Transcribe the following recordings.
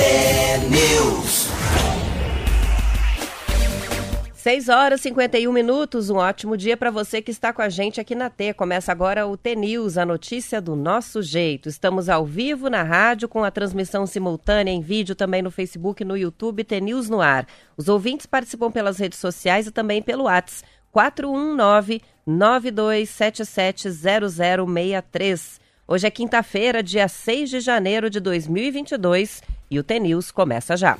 T-News. 6 horas e 51 minutos, um ótimo dia para você que está com a gente aqui na T. Começa agora o T-News, a notícia do nosso jeito. Estamos ao vivo na rádio com a transmissão simultânea em vídeo também no Facebook e no YouTube T-News no ar. Os ouvintes participam pelas redes sociais e também pelo WhatsApp 419 9277 0063. Hoje é quinta-feira, dia 6 de janeiro de 2022 e o T-News começa já.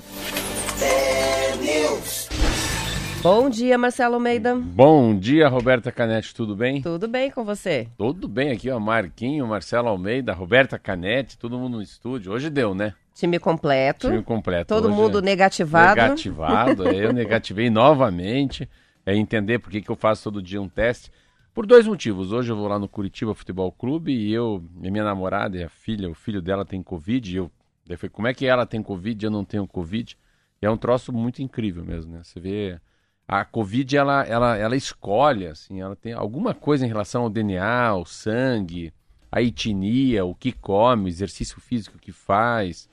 Bom dia, Marcelo Almeida. Bom dia, Roberta Canete, tudo bem? Tudo bem com você? Tudo bem aqui, ó, Marquinho, Marcelo Almeida, Roberta Canete, todo mundo no estúdio. Hoje deu, né? Time completo. Time completo. Todo Hoje mundo é negativado. Negativado, é, eu negativei novamente. É entender por que, que eu faço todo dia um teste. Por dois motivos. Hoje eu vou lá no Curitiba Futebol Clube e eu, e minha namorada e a filha, o filho dela tem Covid. E eu, daí foi, como é que ela tem Covid e eu não tenho Covid? E é um troço muito incrível mesmo, né? Você vê a Covid ela, ela, ela escolhe, assim, ela tem alguma coisa em relação ao DNA, ao sangue, a etnia, o que come, o exercício físico que faz,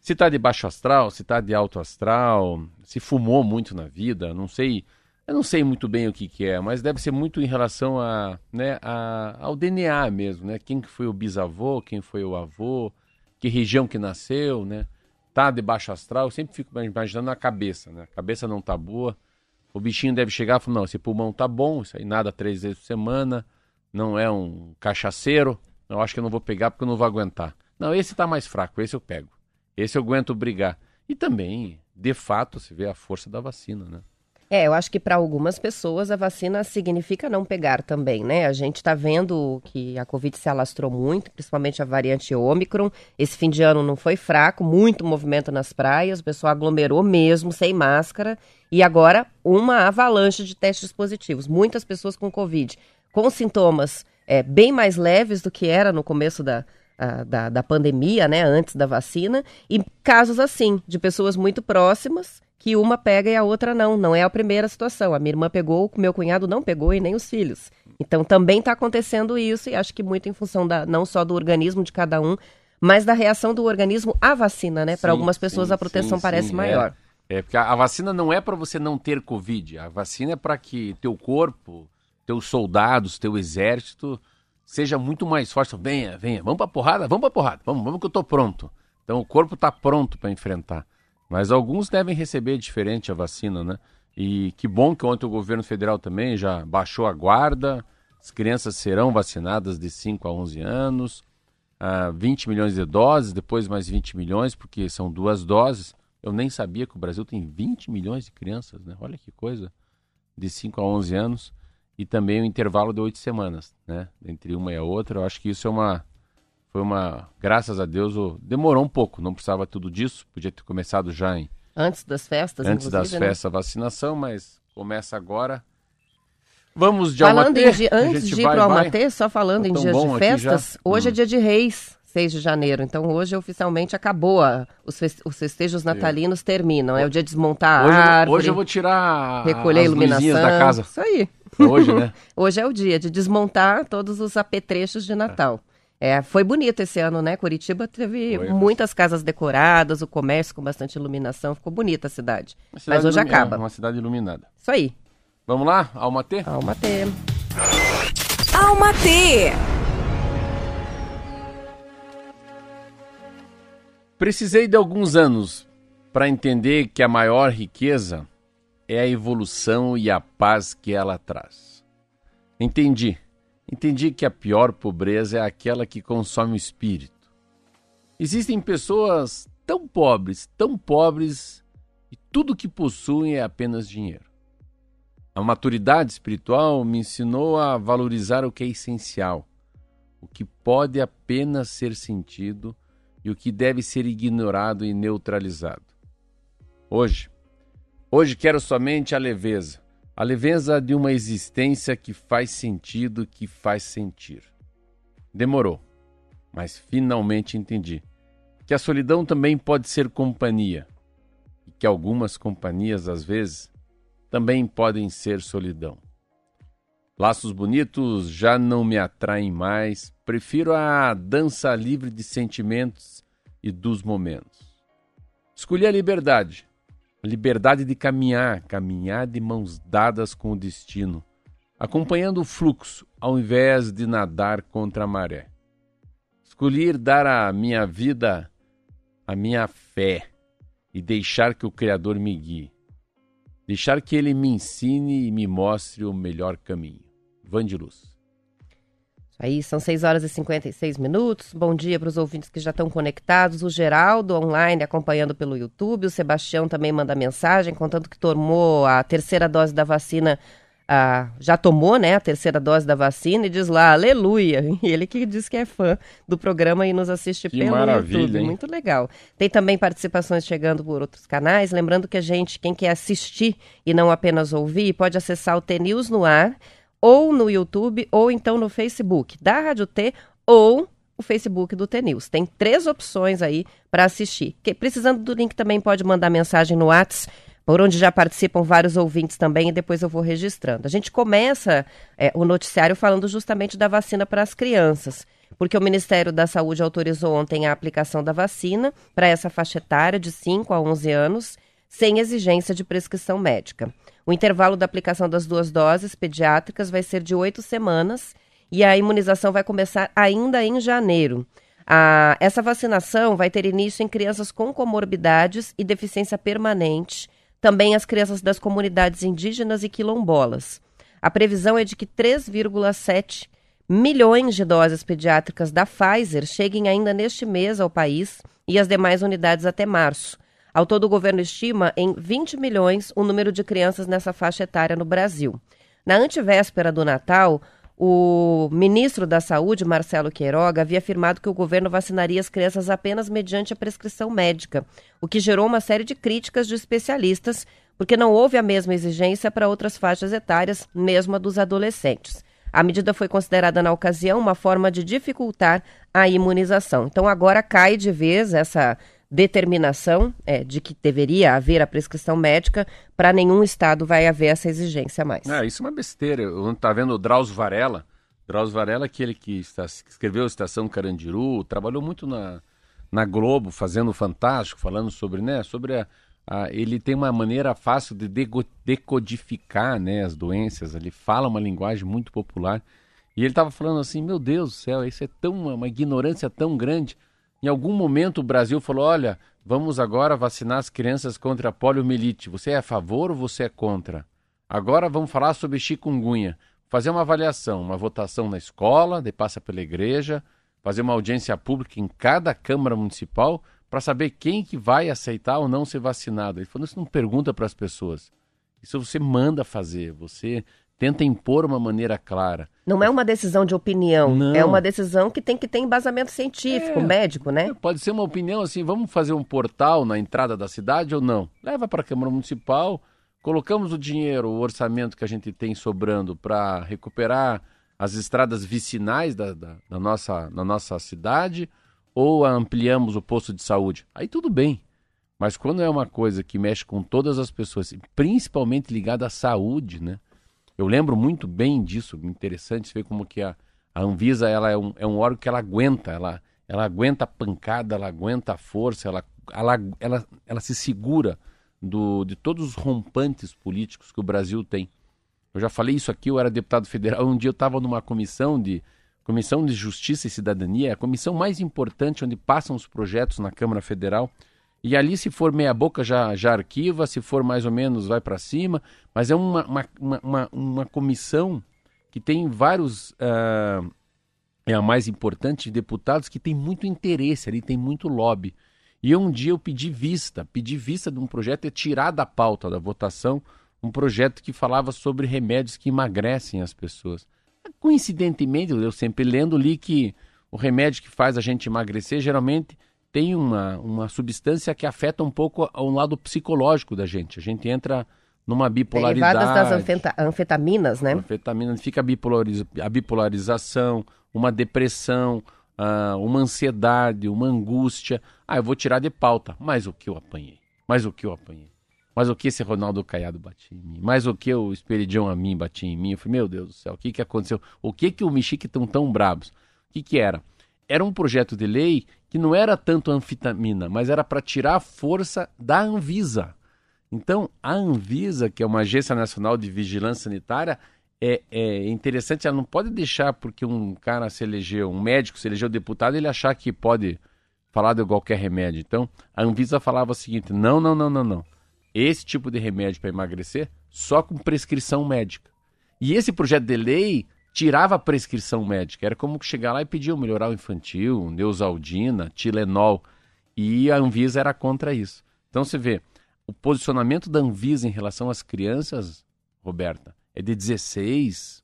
se está de baixo astral, se está de alto astral, se fumou muito na vida, não sei, eu não sei muito bem o que, que é, mas deve ser muito em relação a, né, a, ao DNA mesmo, né? Quem que foi o bisavô, quem foi o avô, que região que nasceu, né? Tá de baixo astral, eu sempre fico imaginando a cabeça, né? A cabeça não tá boa, o bichinho deve chegar e falar, não, esse pulmão tá bom, isso aí nada três vezes por semana, não é um cachaceiro, eu acho que eu não vou pegar porque eu não vou aguentar. Não, esse tá mais fraco, esse eu pego. Esse eu aguento brigar. E também, de fato, se vê a força da vacina, né? É, eu acho que para algumas pessoas a vacina significa não pegar também, né? A gente está vendo que a Covid se alastrou muito, principalmente a variante Ômicron. Esse fim de ano não foi fraco, muito movimento nas praias, o pessoal aglomerou mesmo, sem máscara. E agora, uma avalanche de testes positivos. Muitas pessoas com Covid, com sintomas é, bem mais leves do que era no começo da, a, da, da pandemia, né? Antes da vacina. E casos assim, de pessoas muito próximas que uma pega e a outra não. Não é a primeira situação. A minha irmã pegou, o meu cunhado não pegou e nem os filhos. Então também está acontecendo isso e acho que muito em função da, não só do organismo de cada um, mas da reação do organismo à vacina, né? Para algumas pessoas sim, a proteção sim, parece sim, maior. É, é porque a, vacina não é para você não ter Covid. A vacina é para que teu corpo, teus soldados, teu exército seja muito mais forte. Venha, venha, vamos pra porrada, vamos pra porrada, vamos, vamos que eu tô pronto. Então o corpo tá pronto para enfrentar. Mas alguns devem receber diferente a vacina, né? E que bom que ontem o governo federal também já baixou a guarda. As crianças serão vacinadas de 5 a 11 anos. Ah, 20 milhões de doses, depois mais 20 milhões, porque são duas doses. Eu nem sabia que o Brasil tem 20 milhões de crianças, né? Olha que coisa. De 5 a 11 anos. E também o intervalo de oito semanas, né? Entre uma e a outra. Eu acho que isso é uma foi uma, graças a Deus, o- demorou um pouco, não precisava tudo disso, podia ter começado já em Antes das festas, antes das né? festas vacinação, mas começa agora. Vamos de Falando Almatê? antes de ir para o. Almatê, só falando Tá em dias de festas, hoje é Hum. dia de Reis, 6 de janeiro. Então hoje oficialmente acabou, a- os, os festejos natalinos terminam. É o dia de desmontar Hoje, a árvore, hoje eu vou tirar recolher as iluminação. da casa. Isso aí. Hoje, né? Hoje é o dia de desmontar todos os apetrechos de Natal. É, foi bonito esse ano, né? Curitiba teve Foi. muitas casas decoradas, o comércio com bastante iluminação, ficou bonita a cidade. Cidade Mas hoje ilumi- acaba. é, uma cidade iluminada. Isso aí. Vamos lá, Almatê? Almatê. Alma T. Precisei de alguns anos para entender que a maior riqueza é a evolução e a paz que ela traz. Entendi. Entendi que a pior pobreza é aquela que consome o espírito. Existem pessoas tão pobres, tão pobres, e tudo que possuem é apenas dinheiro. A maturidade espiritual me ensinou a valorizar o que é essencial, o que pode apenas ser sentido e o que deve ser ignorado e neutralizado. Hoje, hoje quero somente a leveza, a leveza de uma existência que faz sentido, que faz sentir. Demorou, mas finalmente entendi que a solidão também pode ser companhia e que algumas companhias, às vezes, também podem ser solidão. Laços bonitos já não me atraem mais, prefiro a dança livre de sentimentos e dos momentos. Escolhi a liberdade. Liberdade de caminhar, caminhar de mãos dadas com o destino, acompanhando o fluxo ao invés de nadar contra a maré. Escolhi dar a minha vida, a minha fé e deixar que o Criador me guie. Deixar que ele me ensine e me mostre o melhor caminho. Van de Luz. Aí são 6 horas e 56 minutos. Bom dia para os ouvintes que já estão conectados. O Geraldo online acompanhando pelo YouTube. O Sebastião também manda mensagem contando que tomou a terceira dose da vacina. Ah, já tomou, né, a terceira dose da vacina e diz lá, aleluia. E ele que diz que é fã do programa e nos assiste Que pelo maravilha, YouTube. hein? Muito legal. Tem também participações chegando por outros canais. Lembrando que a gente, quem quer assistir e não apenas ouvir, pode acessar o T-News no ar ou no YouTube, ou então no Facebook da Rádio T, ou o Facebook do T-News. Tem três opções aí para assistir. Que, precisando do link também pode mandar mensagem no Whats, por onde já participam vários ouvintes também, e depois eu vou registrando. A gente começa é, o noticiário falando justamente da vacina para as crianças. Porque o Ministério da Saúde autorizou ontem a aplicação da vacina para essa faixa etária de 5 a 11 anos, sem exigência de prescrição médica. O intervalo da aplicação das duas doses pediátricas vai ser de oito semanas e a imunização vai começar ainda em janeiro. A- essa vacinação vai ter início em crianças com comorbidades e deficiência permanente, também as crianças das comunidades indígenas e quilombolas. A previsão é de que 3,7 milhões de doses pediátricas da Pfizer cheguem ainda neste mês ao país e as demais unidades até março. Ao todo, o governo estima em 20 milhões o número de crianças nessa faixa etária no Brasil. Na antevéspera do Natal, o ministro da Saúde, Marcelo Queiroga, havia afirmado que o governo vacinaria as crianças apenas mediante a prescrição médica, o que gerou uma série de críticas de especialistas, porque não houve a mesma exigência para outras faixas etárias, mesmo a dos adolescentes. A medida foi considerada na ocasião uma forma de dificultar a imunização. Então agora cai de vez essa determinação é, de que deveria haver a prescrição médica, para nenhum estado vai haver essa exigência mais. Ah, isso é uma besteira. Eu tá vendo o Drauzio Varela. Drauzio Varela, aquele que, está, escreveu Estação Carandiru, trabalhou muito na, na Globo, fazendo Fantástico, falando sobre, né, sobre a, a- ele tem uma maneira fácil de decodificar, né, as doenças. Ele fala uma linguagem muito popular. E ele estava falando assim, meu Deus do céu, isso é tão uma ignorância tão grande. Em algum momento o Brasil falou, olha, vamos agora vacinar as crianças contra a poliomielite. Você é a favor ou você é contra? Agora vamos falar sobre chikungunya. Fazer uma avaliação, uma votação na escola, de passa pela igreja, fazer uma audiência pública em cada Câmara Municipal para saber quem que vai aceitar ou não ser vacinado. Ele falou, isso não pergunta para as pessoas. Isso você manda fazer, você tenta impor uma maneira clara. Não é uma decisão de opinião, Não. é uma decisão que tem que ter embasamento científico, É. médico, né? Pode ser uma opinião assim, vamos fazer um portal na entrada da cidade ou não? Leva para a Câmara Municipal, colocamos o dinheiro, o orçamento que a gente tem sobrando para recuperar as estradas vicinais da, da, da nossa, da nossa cidade ou ampliamos o posto de saúde. Aí tudo bem. Mas quando é uma coisa que mexe com todas as pessoas, principalmente ligada à saúde, né? Eu lembro muito bem disso, interessante ver como que a, a Anvisa ela é, um, é um órgão que ela aguenta, ela, ela aguenta a pancada, ela aguenta a força, ela, ela, ela, ela se segura do, de todos os rompantes políticos que o Brasil tem. Eu já falei isso aqui, eu era deputado federal, um dia eu estava numa comissão de Comissão de Justiça e Cidadania, a comissão mais importante onde passam os projetos na Câmara Federal. E ali, se for meia boca, já, já arquiva, se for mais ou menos, vai para cima. Mas é uma, uma, uma, uma, comissão que tem vários. ah, é a mais importante, deputados que tem muito interesse ali, tem muito lobby. E um dia eu pedi vista, pedi vista de um projeto e tirar da pauta da votação um projeto que falava sobre remédios que emagrecem as pessoas. Coincidentemente, eu sempre lendo, li que o remédio que faz a gente emagrecer geralmente tem uma, uma substância que afeta um pouco o lado psicológico da gente. A gente entra numa bipolaridade. Derivadas das anfeta- anfetaminas, né? Anfetamina, fica a, bipolariza- a bipolarização, uma depressão, ah, uma ansiedade, uma angústia. Ah, eu vou tirar de pauta. Mas o que eu apanhei? Mas o que eu apanhei? Mas o que esse Ronaldo Caiado batia em mim? Mas o que o Esperidião a mim batia em mim? Eu falei, meu Deus do céu, o que que aconteceu? O que que o Mexique estão tão bravos? O que que era? Era um projeto de lei que não era tanto anfetamina, mas era para tirar a força da Anvisa. Então, a Anvisa, que é uma agência nacional de vigilância sanitária, é, é, interessante, ela não pode deixar porque um cara se elegeu, um médico se elegeu deputado, ele achar que pode falar de qualquer remédio. Então, a Anvisa falava o seguinte: não, não, não, não, não. Esse tipo de remédio para emagrecer só com prescrição médica. E esse projeto de lei tirava a prescrição médica. Era como chegar lá e pedir um melhoral infantil, Neusaldina, Tilenol. E a Anvisa era contra isso. Então você vê, o posicionamento da Anvisa em relação às crianças, Roberta, é de 16,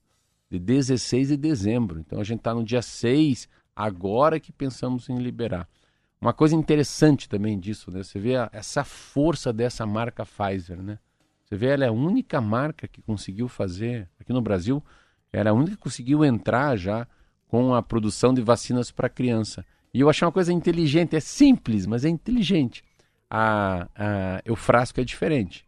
de 16 de dezembro. Então a gente está no dia 6, agora que pensamos em liberar. Uma coisa interessante também disso, né? Você vê a, essa força dessa marca Pfizer, né? Você vê, ela é a única marca que conseguiu fazer, aqui no Brasil, era a única que conseguiu entrar já com a produção de vacinas para criança. E eu achei uma coisa inteligente, é simples, mas é inteligente. A, a, o frasco é diferente.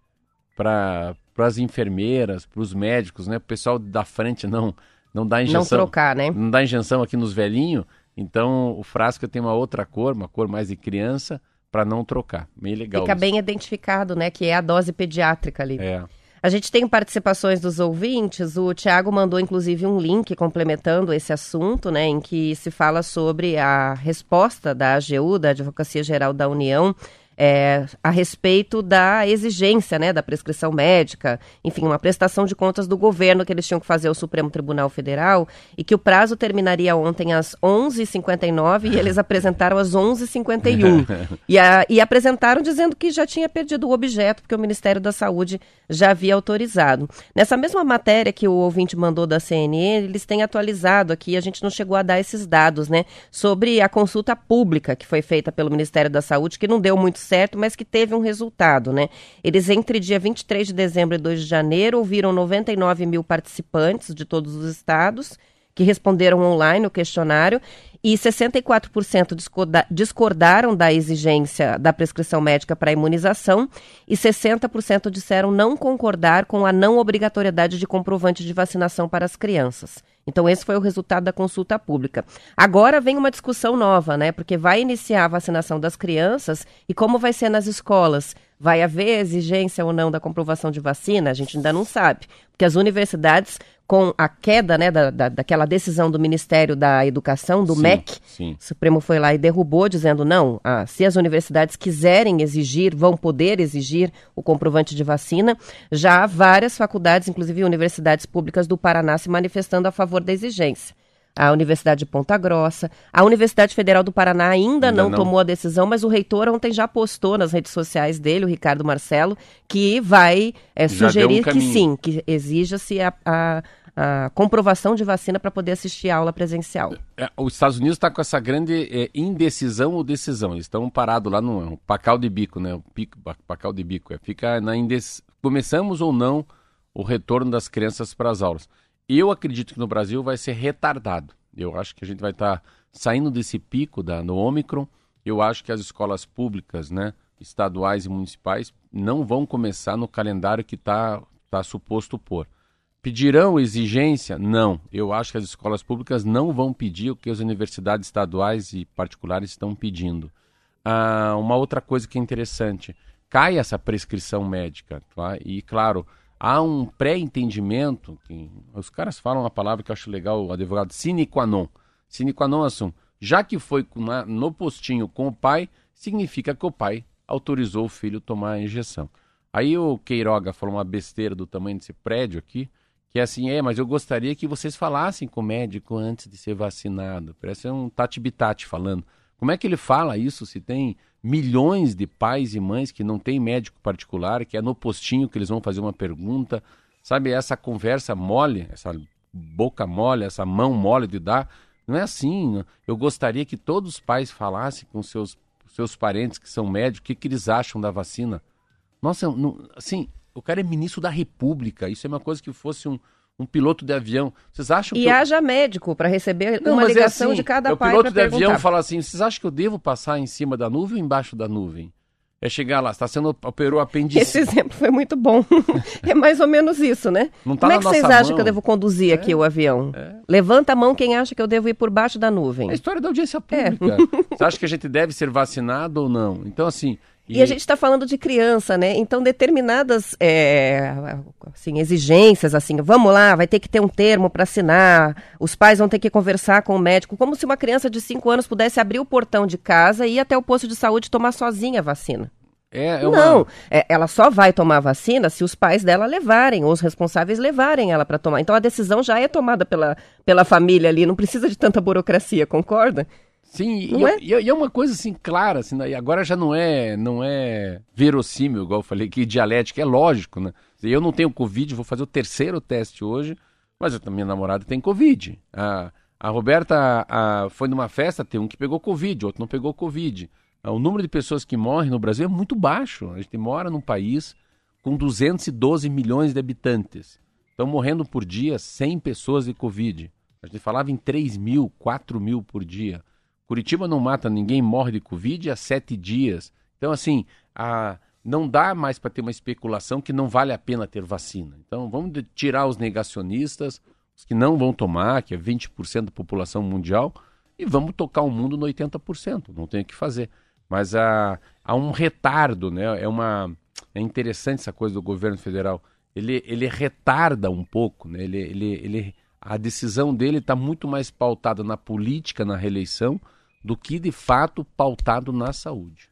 Para as enfermeiras, para os médicos, né? O pessoal da frente não não dá injeção. Não trocar, né? Não dá injeção aqui nos velhinhos. Então o frasco tem uma outra cor, uma cor mais de criança, para não trocar. Bem legal. Fica isso. bem identificado, né? Que é a dose pediátrica ali. É. A gente tem participações dos ouvintes. O Tiago mandou, inclusive, um link complementando esse assunto, né, em que se fala sobre a resposta da AGU, da Advocacia Geral da União, é, a respeito da exigência né, da prescrição médica, enfim, uma prestação de contas do governo que eles tinham que fazer ao Supremo Tribunal Federal e que o prazo terminaria ontem às 11h59 e eles apresentaram às 11h51. e, a, e apresentaram dizendo que já tinha perdido o objeto, porque o Ministério da Saúde já havia autorizado. Nessa mesma matéria que o ouvinte mandou da CNN, eles têm atualizado aqui, a gente não chegou a dar esses dados, né, sobre a consulta pública que foi feita pelo Ministério da Saúde, que não deu muito certo, mas que teve um resultado, né? Eles, entre dia 23 de dezembro e 2 de janeiro, ouviram 99 mil participantes de todos os estados que responderam online o questionário e 64% discordaram da exigência da prescrição médica para imunização e 60% disseram não concordar com a não obrigatoriedade de comprovante de vacinação para as crianças. Então, esse foi o resultado da consulta pública. Agora vem uma discussão nova, né? Porque vai iniciar a vacinação das crianças e como vai ser nas escolas? Vai haver exigência ou não da comprovação de vacina? A gente ainda não sabe. Porque as universidades com a queda né, da, da, daquela decisão do Ministério da Educação, do sim, MEC, sim. o Supremo foi lá e derrubou, dizendo: não, ah, se as universidades quiserem exigir, vão poder exigir o comprovante de vacina. Já há várias faculdades, inclusive universidades públicas do Paraná, se manifestando a favor da exigência a Universidade de Ponta Grossa. A Universidade Federal do Paraná ainda, ainda não, não, tomou a decisão, mas o reitor ontem já postou nas redes sociais dele, o Ricardo Marcelo, que vai é, sugerir um que sim, que exija-se a, a, a, comprovação de vacina para poder assistir a aula presencial. É, os Estados Unidos está com essa grande é, indecisão ou decisão. Eles estão parados lá no, no pacal de bico, né? O pico, pacal de bico. É, fica na indecisão. Começamos ou não o retorno das crianças para as aulas. Eu acredito que no Brasil vai ser retardado. Eu acho que a gente vai estar tá saindo desse pico da, no Ômicron. Eu acho que as escolas públicas, né, estaduais e municipais, não vão começar no calendário que está tá suposto pôr. Pedirão exigência? Não. Eu acho que as escolas públicas não vão pedir o que as universidades estaduais e particulares estão pedindo. Ah, uma outra coisa que é interessante, cai essa prescrição médica, tá? E claro, há um pré-entendimento, os caras falam uma palavra que eu acho legal, o advogado, sine qua non. Sine qua non, assim, já que foi no postinho com o pai, significa que o pai autorizou o filho tomar a injeção. Aí o Queiroga falou uma besteira do tamanho desse prédio aqui, que é assim, é, mas eu gostaria que vocês falassem com o médico antes de ser vacinado. Parece um Tati Bitati falando. Como é que ele fala isso se tem milhões de pais e mães que não têm médico particular, que é no postinho que eles vão fazer uma pergunta? Sabe, essa conversa mole, essa boca mole, essa mão mole de dar, não é assim. Eu gostaria que todos os pais falassem com seus, seus parentes que são médicos o que, que eles acham da vacina. Nossa, não, assim, o cara é ministro da República. Isso é uma coisa que fosse um, um piloto de avião. Vocês acham e que. E haja eu... médico para receber não, uma é ligação é assim, de cada o pai. O piloto de avião fala assim: vocês acham que eu devo passar em cima da nuvem ou embaixo da nuvem? é chegar lá, está sendo operou apendicite. Esse exemplo foi muito bom. é mais ou menos isso, né? Não tá Como é que vocês acham que eu devo conduzir aqui o avião? Levanta a mão quem acha que eu devo ir por baixo da nuvem. É a história da audiência É. pública. Você acha que a gente deve ser vacinado ou não? Então, assim. E a gente está falando de criança, né? Então, determinadas é, assim, exigências, assim, vamos lá, vai ter que ter um termo para assinar, os pais vão ter que conversar com o médico, como se uma criança de 5 anos pudesse abrir o portão de casa e ir até o posto de saúde tomar sozinha a vacina. É, é uma- Não, é, ela só vai tomar a vacina se os pais dela levarem, ou os responsáveis levarem ela para tomar. Então, a decisão já é tomada pela, pela família ali, não precisa de tanta burocracia, concorda? Sim, e, Não é? e- e é uma coisa assim clara, assim, né? e agora já não é, não é verossímil, igual eu falei, que dialética, é lógico, né? Eu não tenho Covid, vou fazer o terceiro teste hoje, mas a minha namorada tem Covid. A, a Roberta a- foi numa festa, tem um que pegou Covid, outro não pegou Covid. Ah, O número de pessoas que morrem no Brasil é muito baixo. A gente mora num país com 212 milhões de habitantes. Estão morrendo por dia 100 pessoas de Covid. A gente falava em 3 mil, 4 mil por dia. Curitiba não mata ninguém, morre de Covid há sete dias. Então, assim, a- não dá mais para ter uma especulação que não vale a pena ter vacina. Então, vamos tirar os negacionistas, os que não vão tomar, que é 20% da população mundial, e vamos tocar o mundo no 80%. Não tem o que fazer. Mas há, há um retardo, né? É, uma, é interessante essa coisa do governo federal. Ele, ele retarda um pouco, né? Ele, ele, ele, a decisão dele está muito mais pautada na política, na reeleição, do que de fato pautado na saúde.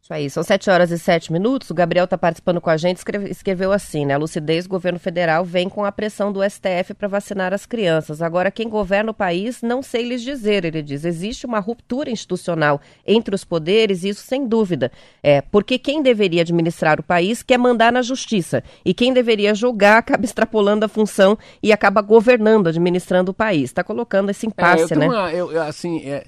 Isso aí, são 7 horas e 7 minutos. O Gabriel está participando com a gente, escreve- escreveu assim, né? A lucidez, governo federal vem com a pressão do STF para vacinar as crianças. Agora, quem governa o país, não sei lhes dizer, ele diz. Existe uma ruptura institucional entre os poderes, isso sem dúvida. É, porque quem deveria administrar o país quer mandar na justiça. E quem deveria julgar acaba extrapolando a função e acaba governando, administrando o país. Está colocando esse É, eu impasse, né? uma- eu- assim, é,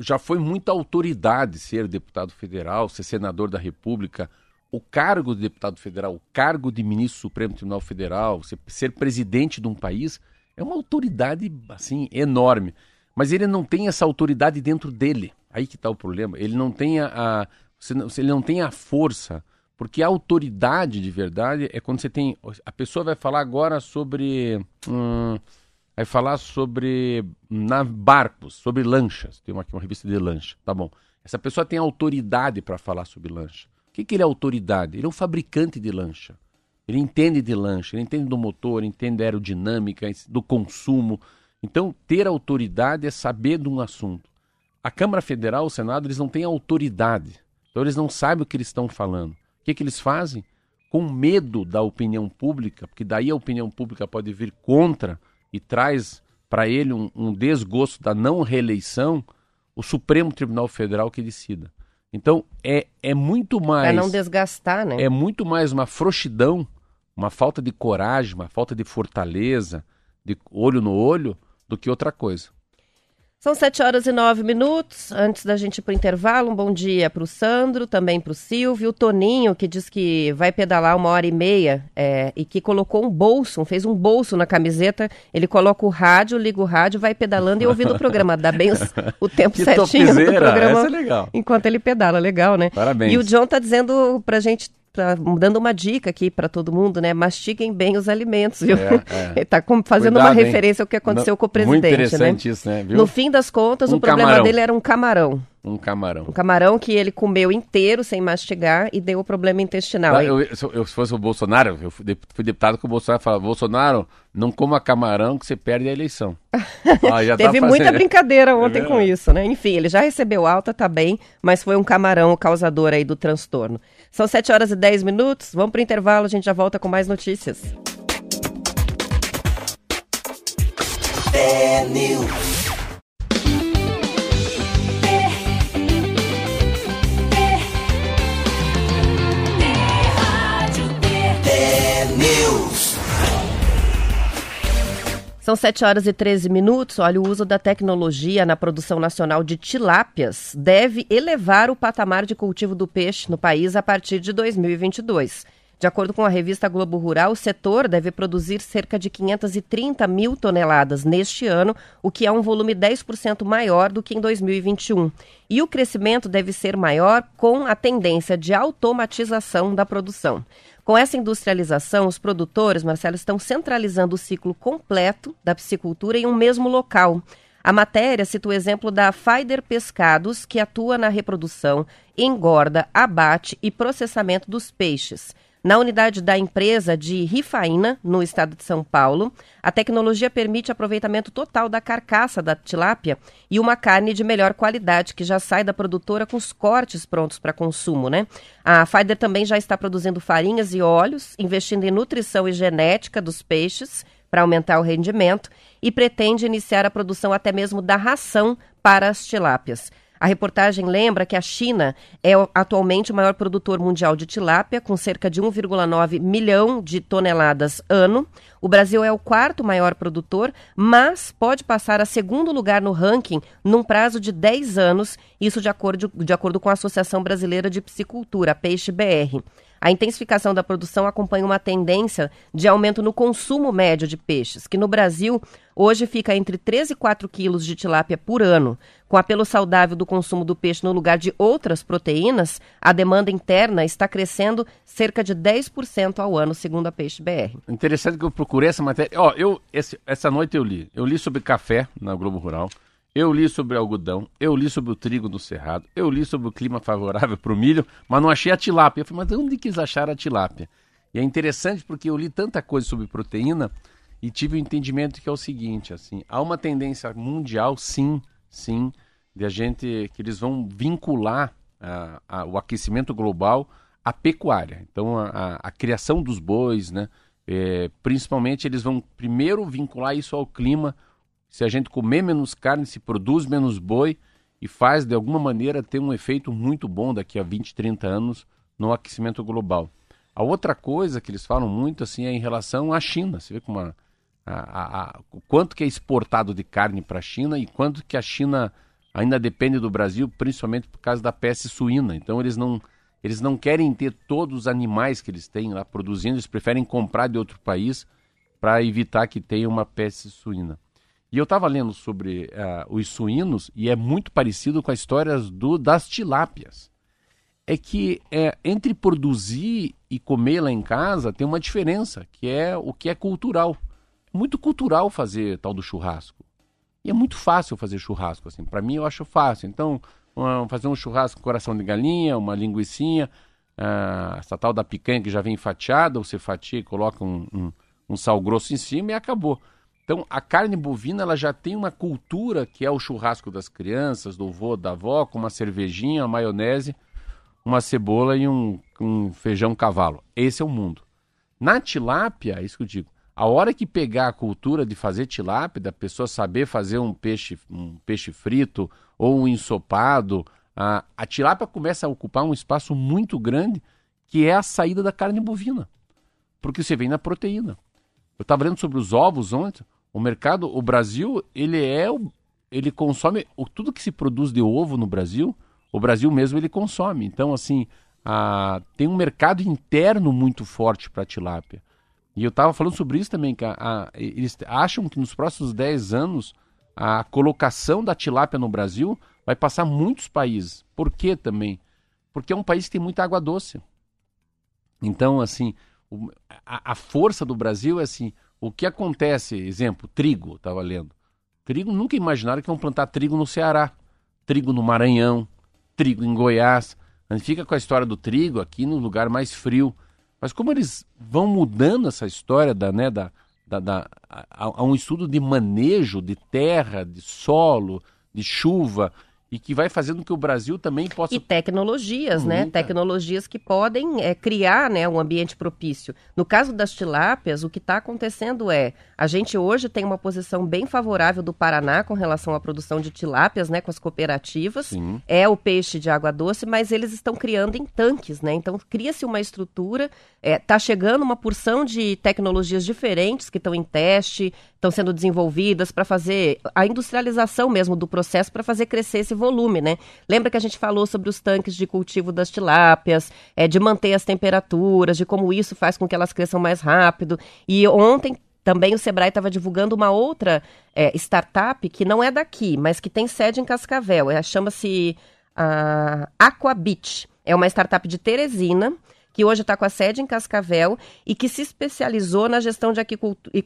já foi muita autoridade ser deputado federal, ser senador da República. O cargo de deputado federal, o cargo de ministro do Supremo Tribunal Federal, ser, presidente de um país, é uma autoridade assim enorme. Mas ele não tem essa autoridade dentro dele. Aí que está o problema. Ele não tem a, ele não tem a força, porque a autoridade de verdade é quando você tem. A pessoa vai falar agora sobre. hum, vai falar sobre na, barcos, sobre lanchas. Tem uma, aqui uma revista de lancha, tá bom. Essa pessoa tem autoridade para falar sobre lancha. O que, que ele é autoridade? Ele é um fabricante de lancha. Ele entende de lancha, ele entende do motor, entende da aerodinâmica, do consumo. Então, ter autoridade é saber de um assunto. A Câmara Federal, o Senado, eles não têm autoridade. Então, eles não sabem o que eles estão falando. O que, que eles fazem? Com medo da opinião pública, porque daí a opinião pública pode vir contra e traz para ele um, um desgosto da não reeleição, o Supremo Tribunal Federal que decida. Então, é, é muito Para mais. não desgastar, né? É muito mais uma frouxidão, uma falta de coragem, uma falta de fortaleza, de olho no olho, do que outra coisa. São 7 horas e 9 minutos. Antes da gente ir para o intervalo, um bom dia para o Sandro, também para o Silvio. O Toninho, que diz que vai pedalar uma hora e meia é, e que colocou um bolso, fez um bolso na camiseta. Ele coloca o rádio, liga o rádio, vai pedalando e ouvindo o programa. Dá bem os- o tempo certinho do programa. essa é legal. Enquanto ele pedala, legal, né? Parabéns. E o John tá dizendo pra gente, pra- dando uma dica aqui para todo mundo, né? Mastiguem bem os alimentos, viu? É, é. Ele tá com- fazendo Cuidado, uma hein? referência ao que aconteceu Não- com o presidente, Muito né? interessante isso, né? Viu? No fim das contas, Um o problema camarão. dele era um camarão. Um camarão. Um camarão que ele comeu inteiro sem mastigar e deu o problema intestinal. Eu, se eu- se fosse o Bolsonaro, eu fui de- fui deputado com o Bolsonaro falava, Bolsonaro, não coma camarão que você perde a eleição. Ah, já tá Teve muita brincadeira ontem com verdade. isso, né? Enfim, ele já recebeu alta, tá bem, mas foi um camarão o causador aí do transtorno. São 7 horas e 10 minutos, vamos pro intervalo, a gente já volta com mais notícias. São 7 horas e 13 minutos. Olha, o uso da tecnologia na produção nacional de tilápias deve elevar o patamar de cultivo do peixe no país a partir de 2022. De acordo com a revista Globo Rural, o setor deve produzir cerca de 530 mil toneladas neste ano, o que é um volume 10% maior do que em 2021. E o crescimento deve ser maior com a tendência de automatização da produção. Com essa industrialização, os produtores, Marcelo, estão centralizando o ciclo completo da piscicultura em um mesmo local. A matéria cita o exemplo da Faider Pescados, que atua na reprodução, engorda, abate e processamento dos peixes. Na unidade da empresa de Rifaína, no estado de São Paulo, a tecnologia permite aproveitamento total da carcaça da tilápia e uma carne de melhor qualidade que já sai da produtora com os cortes prontos para consumo, né? A Fider também já está produzindo farinhas e óleos, investindo em nutrição e genética dos peixes para aumentar o rendimento e pretende iniciar a produção até mesmo da ração para as tilápias. A reportagem lembra que a China é atualmente o maior produtor mundial de tilápia, com cerca de 1,9 milhão de toneladas ano. O Brasil é o quarto maior produtor, mas pode passar a segundo lugar no ranking num prazo de 10 anos, isso de acordo, de acordo com a Associação Brasileira de Piscicultura, Peixe BR. A intensificação da produção acompanha uma tendência de aumento no consumo médio de peixes, que no Brasil hoje fica entre 3 e 4 quilos de tilápia por ano. Com apelo saudável do consumo do peixe no lugar de outras proteínas, a demanda interna está crescendo cerca de 10% ao ano, segundo a Peixe BR. Interessante que eu procurei essa matéria. Ó, eu esse, essa noite eu li. Eu li sobre café na Globo Rural. Eu li sobre algodão, eu li sobre o trigo no cerrado, eu li sobre o clima favorável para o milho, mas não achei a tilápia. Eu falei, mas onde quis achar a tilápia? E é interessante porque eu li tanta coisa sobre proteína e tive o um entendimento que é o seguinte, assim, há uma tendência mundial, sim, sim, de a gente que eles vão vincular a, a, o aquecimento global à pecuária. Então, a, a criação dos bois, né? É, principalmente eles vão primeiro vincular isso ao clima se a gente comer menos carne, se produz menos boi e faz de alguma maneira ter um efeito muito bom daqui a 20, 30 anos no aquecimento global. A outra coisa que eles falam muito assim é em relação à China. Você vê como a, a, a, o quanto que é exportado de carne para a China e quanto que a China ainda depende do Brasil, principalmente por causa da peste suína. Então eles não eles não querem ter todos os animais que eles têm lá produzindo, eles preferem comprar de outro país para evitar que tenha uma peste suína. E eu estava lendo sobre uh, os suínos e é muito parecido com as histórias do, das tilápias. É que é, entre produzir e comer lá em casa tem uma diferença, que é o que é cultural. Muito cultural fazer tal do churrasco. E é muito fácil fazer churrasco, assim. Para mim eu acho fácil. Então, fazer um churrasco com coração de galinha, uma linguiçinha, uh, essa tal da picanha que já vem fatiada, você fatia e coloca um, um, um sal grosso em cima e acabou. Então, a carne bovina ela já tem uma cultura que é o churrasco das crianças, do vô, da avó, com uma cervejinha, uma maionese, uma cebola e um, um feijão cavalo. Esse é o mundo. Na tilápia, é isso que eu digo, a hora que pegar a cultura de fazer tilápia, da pessoa saber fazer um peixe, um peixe frito ou um ensopado, a, a tilápia começa a ocupar um espaço muito grande que é a saída da carne bovina. Porque você vem na proteína. Eu estava lendo sobre os ovos ontem. O mercado, o Brasil, ele é o, ele consome o, tudo que se produz de ovo no Brasil, o Brasil mesmo ele consome. Então, assim, a, tem um mercado interno muito forte para tilápia. E eu estava falando sobre isso também, que a, a, eles acham que nos próximos 10 anos a colocação da tilápia no Brasil vai passar muitos países. Por quê também? Porque é um país que tem muita água doce. Então, assim, o, a, a força do Brasil é assim, o que acontece, exemplo, trigo, estava lendo. Trigo, nunca imaginaram que iam plantar trigo no Ceará, trigo no Maranhão, trigo em Goiás. A gente fica com a história do trigo aqui no lugar mais frio. Mas como eles vão mudando essa história da, né, da, da, da a, a um estudo de manejo de terra, de solo, de chuva, e que vai fazendo que o Brasil também possa. E tecnologias, né? Tecnologias que podem é, criar né, um ambiente propício. No caso das tilápias, o que está acontecendo é a gente hoje tem uma posição bem favorável do Paraná com relação à produção de tilápias, né? Com as cooperativas. Sim. É o peixe de água doce, mas eles estão criando em tanques, né? Então cria-se uma estrutura, está é, chegando uma porção de tecnologias diferentes que estão em teste, estão sendo desenvolvidas para fazer a industrialização mesmo do processo para fazer crescer esse volume, né? Lembra que a gente falou sobre os tanques de cultivo das tilápias, é, de manter as temperaturas, de como isso faz com que elas cresçam mais rápido. E ontem também o Sebrae estava divulgando uma outra é, startup que não é daqui, mas que tem sede em Cascavel. É, Chama-se uh, Aquabit. É uma startup de Teresina que hoje está com a sede em Cascavel e que se especializou na gestão de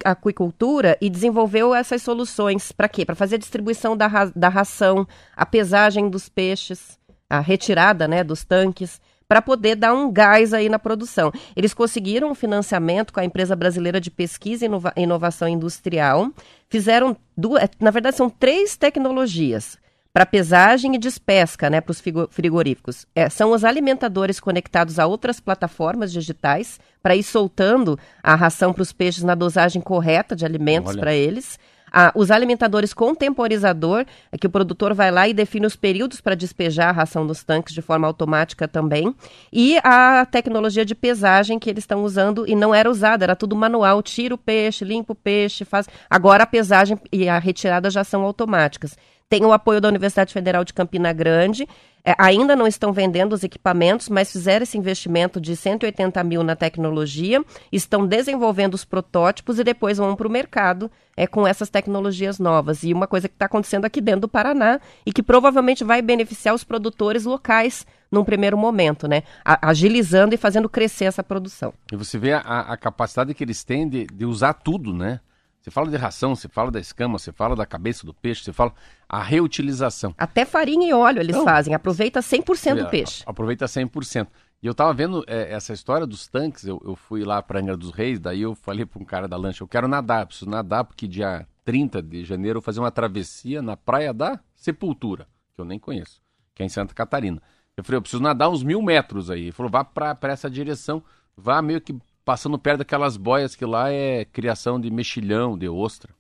aquicultura e desenvolveu essas soluções. Para quê? Para fazer a distribuição da, ra da ração, a pesagem dos peixes, a retirada né, dos tanques para poder dar um gás aí na produção. Eles conseguiram um financiamento com a empresa brasileira de pesquisa e inovação industrial. Fizeram duas, na verdade são três tecnologias para pesagem e despesca, né, para os frigoríficos. É, são os alimentadores conectados a outras plataformas digitais para ir soltando a ração para os peixes na dosagem correta de alimentos para eles. Ah, os alimentadores com temporizador, é que o produtor vai lá e define os períodos para despejar a ração nos tanques de forma automática também. E a tecnologia de pesagem que eles estão usando e não era usada, era tudo manual. Tira o peixe, limpa o peixe, faz. Agora a pesagem e a retirada já são automáticas. Tem o apoio da Universidade Federal de Campina Grande. É, ainda não estão vendendo os equipamentos, mas fizeram esse investimento de 180 mil na tecnologia, estão desenvolvendo os protótipos e depois vão para o mercado é, com essas tecnologias novas. E uma coisa que está acontecendo aqui dentro do Paraná e que provavelmente vai beneficiar os produtores locais num primeiro momento, né? agilizando e fazendo crescer essa produção. E você vê a, a capacidade que eles têm de, de usar tudo, né? Você fala de ração, você fala da escama, você fala da cabeça do peixe, você fala a reutilização. Até farinha e óleo eles fazem, aproveita 100% do peixe. Aproveita 100%. E eu tava vendo é, essa história dos tanques, eu, eu fui lá para Angra dos Reis, daí eu falei para um cara da lancha, eu quero nadar, preciso nadar porque dia 30 de janeiro eu vou fazer uma travessia na Praia da Sepultura, que eu nem conheço, que é em Santa Catarina. Eu falei, eu preciso nadar uns mil metros aí. Ele falou, vá para essa direção, vá meio que passando perto daquelas boias que lá é criação de mexilhão, de ostra.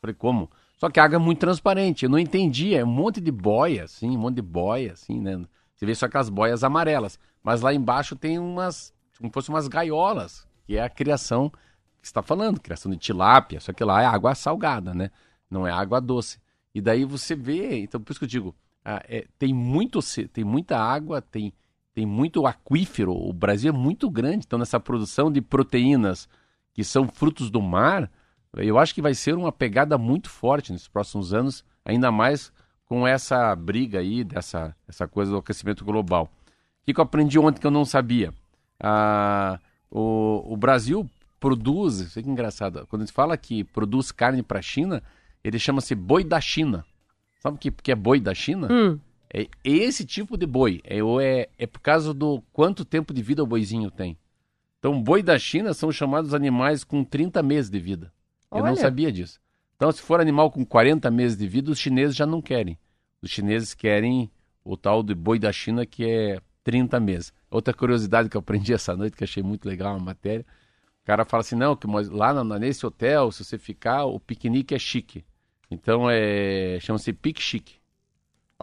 Falei, como? Só que a água é muito transparente. Eu não entendi. É um monte de boia, assim, um monte de boia, assim, né? Você vê só aquelas boias amarelas. Mas lá embaixo tem umas, como se fossem umas gaiolas, que é a criação que está falando, criação de tilápia. Só que lá é água salgada, né? Não é água doce. E daí você vê, então por isso que eu digo, ah, é, tem muito, tem muita água, tem tem muito aquífero, o Brasil é muito grande, então nessa produção de proteínas que são frutos do mar, eu acho que vai ser uma pegada muito forte nos próximos anos, ainda mais com essa briga aí, dessa essa coisa do aquecimento global. O que, eu aprendi ontem que eu não sabia? Ah, o, o Brasil produz, isso que engraçado, quando a gente fala que produz carne para a China, ele chama-se boi da China. Sabe o que, que é boi da China? Hum. É esse tipo de boi. É, é, é por causa do quanto tempo de vida o boizinho tem. Então, boi da China são chamados animais com 30 meses de vida. Olha. Eu não sabia disso. Então, se for animal com 40 meses de vida, os chineses já não querem. Os chineses querem o tal de boi da China, que é 30 meses. Outra curiosidade que eu aprendi essa noite, que achei muito legal, uma matéria. O cara fala assim, não, que lá nesse hotel, se você ficar, o piquenique é chique. Então, é chama-se pique chique.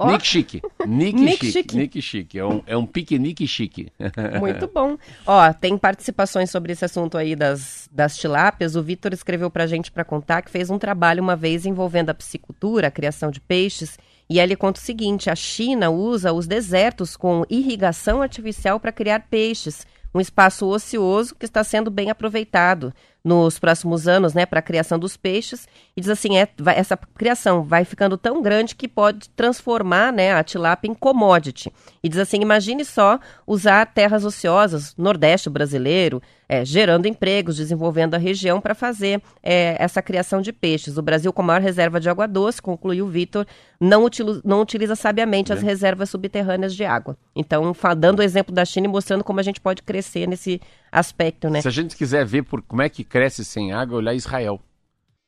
Oh. Nick Chique. Nick, Nick Chique. Chique. Nick Chique. É um, é um piquenique chique. Muito bom. Ó, tem participações sobre esse assunto aí das, das tilápias. O Vitor escreveu pra gente para contar que fez um trabalho uma vez envolvendo a piscicultura, a criação de peixes. E aí ele conta o seguinte: a China usa os desertos com irrigação artificial para criar peixes. Um espaço ocioso que está sendo bem aproveitado nos próximos anos, né, para a criação dos peixes. E diz assim, é, vai, essa criação vai ficando tão grande que pode transformar, né, a tilápia em commodity. E diz assim, imagine só usar terras ociosas, nordeste brasileiro, é, gerando empregos, desenvolvendo a região para fazer é, essa criação de peixes. O Brasil, com maior reserva de água doce, concluiu o Vitor, não, utiliza, não utiliza sabiamente as reservas subterrâneas de água. Então, dando o exemplo da China e mostrando como a gente pode crescer nesse aspecto, né? Se a gente quiser ver por como é que cresce sem água, olhar Israel.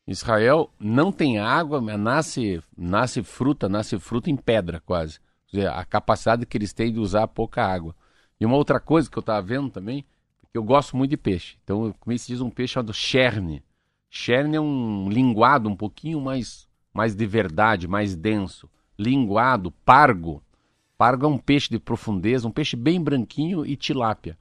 Israel não tem água, mas nasce, nasce fruta, nasce fruta em pedra quase. Dizer, a capacidade que eles têm de usar pouca água. E uma outra coisa que eu estava vendo também eu gosto muito de peixe. Então eu comi esses um peixe chamado cherne. Cherne é um linguado um pouquinho mais, mais de verdade, mais denso. Linguado, pargo. Pargo é um peixe de profundeza, um peixe bem branquinho e tilápia.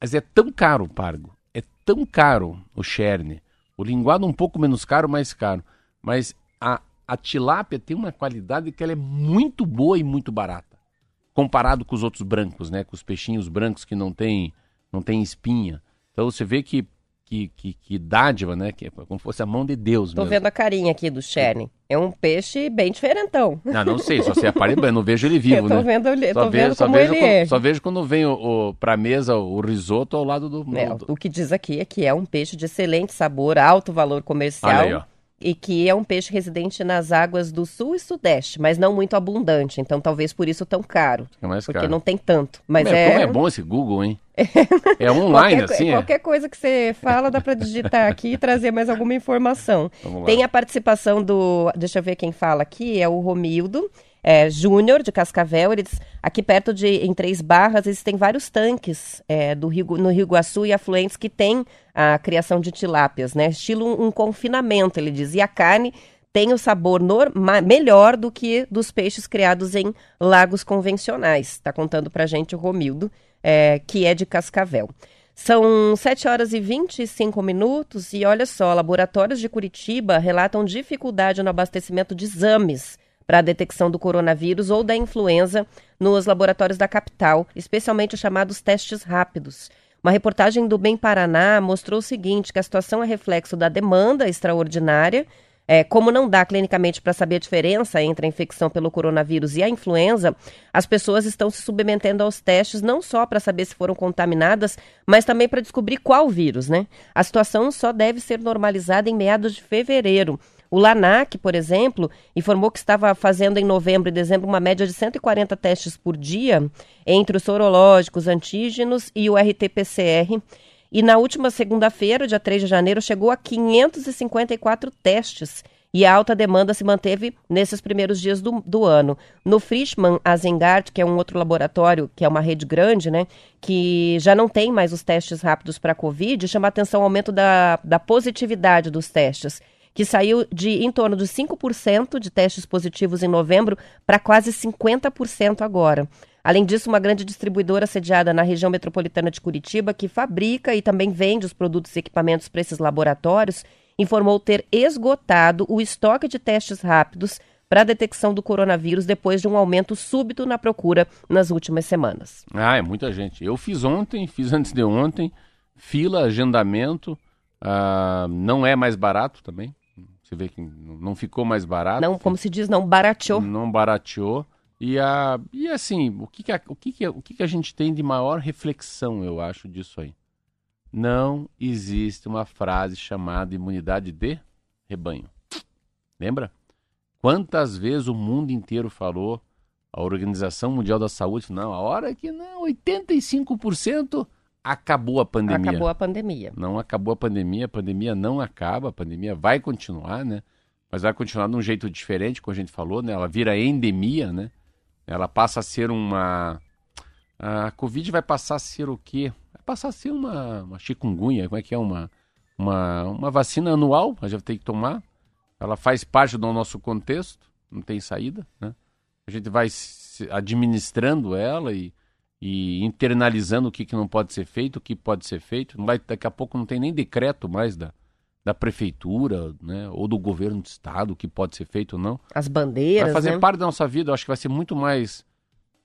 Mas é tão caro o pargo, é tão caro o cherne, O linguado um pouco menos caro, mais caro. Mas a, a tilápia tem uma qualidade que ela é muito boa e muito barata. Comparado com os outros brancos, né? Com os peixinhos brancos que não tem, não tem espinha. Então você vê que que, que, que dádiva, né? Que é como se fosse a mão de Deus Tô mesmo. vendo a carinha aqui do Cherny. É um peixe bem diferentão. Não, não sei, só se apare bem, não vejo ele vivo, eu tô né? vendo, ele- Só tô vejo, vendo só como vejo ele quando, é. Só vejo quando vem o, o, pra mesa o risoto ao lado do... É, do- o que diz aqui é que é um peixe de excelente sabor, alto valor comercial. Olha aí, ó. E que é um peixe residente nas águas do sul e sudeste, mas não muito abundante. Então, talvez por isso tão caro. É mais Porque caro. não tem tanto. Mas Como é. Como é bom esse Google, hein? É online, qualquer, assim? é? qualquer coisa que você fala, dá para digitar aqui e trazer mais alguma informação. Tem a participação do. Deixa eu ver quem fala aqui, é o Romildo. É, Júnior de Cascavel, ele diz, aqui perto de em Três Barras, existem vários tanques é, do Rio, no Rio Iguaçu e afluentes que tem a criação de tilápias, né? Estilo um, um confinamento, ele diz. E a carne tem o sabor melhor do que dos peixes criados em lagos convencionais. Está contando pra gente o Romildo, é, que é de Cascavel. São 7 horas e 25 minutos e olha só, laboratórios de Curitiba relatam dificuldade no abastecimento de exames para a detecção do coronavírus ou da influenza nos laboratórios da capital, especialmente os chamados testes rápidos. Uma reportagem do Bem Paraná mostrou o seguinte, que a situação é reflexo da demanda extraordinária é, como não dá clinicamente para saber a diferença entre a infecção pelo coronavírus e a influenza, as pessoas estão se submetendo aos testes não só para saber se foram contaminadas, mas também para descobrir qual vírus, né? A situação só deve ser normalizada em meados de fevereiro. O LANAC, por exemplo, informou que estava fazendo em novembro e dezembro uma média de 140 testes por dia entre os sorológicos, antígenos e o RT-PCR. E na última segunda-feira, dia 3 de janeiro, chegou a 554 testes. E a alta demanda se manteve nesses primeiros dias do, do ano. No Frischmann Azengart, que é um outro laboratório, que é uma rede grande, né, que já não tem mais os testes rápidos para a Covid, chama atenção o aumento da, da positividade dos testes, que saiu de em torno de 5% de testes positivos em novembro para quase 50% agora. Além disso, uma grande distribuidora sediada na região metropolitana de Curitiba, que fabrica e também vende os produtos e equipamentos para esses laboratórios, informou ter esgotado o estoque de testes rápidos para a detecção do coronavírus depois de um aumento súbito na procura nas últimas semanas. Ah, é muita gente. Eu fiz ontem, fiz antes de ontem, fila, agendamento, ah, não é mais barato também. Você vê que não ficou mais barato. Não, como se diz, não barateou. Não barateou. E, a, e assim, o, que, que, a, o, que, que, o que, que a gente tem de maior reflexão, eu acho, disso aí? Não existe uma frase chamada imunidade de rebanho. Lembra? Quantas vezes o mundo inteiro falou, a Organização Mundial da Saúde, não, a hora que não, 85% acabou a pandemia. Acabou a pandemia. Não acabou a pandemia, a pandemia não acaba, a pandemia vai continuar, né? Mas vai continuar de um jeito diferente, como a gente falou, né? Ela vira endemia, né? Ela passa a ser uma. A Covid vai passar a ser o quê? Vai passar a ser uma, uma chikungunya, como é que é? Uma, uma, uma vacina anual, a gente tem que tomar. Ela faz parte do nosso contexto, não tem saída, né? A gente vai administrando ela e, e internalizando o que, que não pode ser feito, o que pode ser feito. Não vai, daqui a pouco não tem nem decreto mais da, da prefeitura, né? Ou do governo do estado, o que pode ser feito ou não As bandeiras, vai fazer né? parte da nossa vida. Eu acho que vai ser muito mais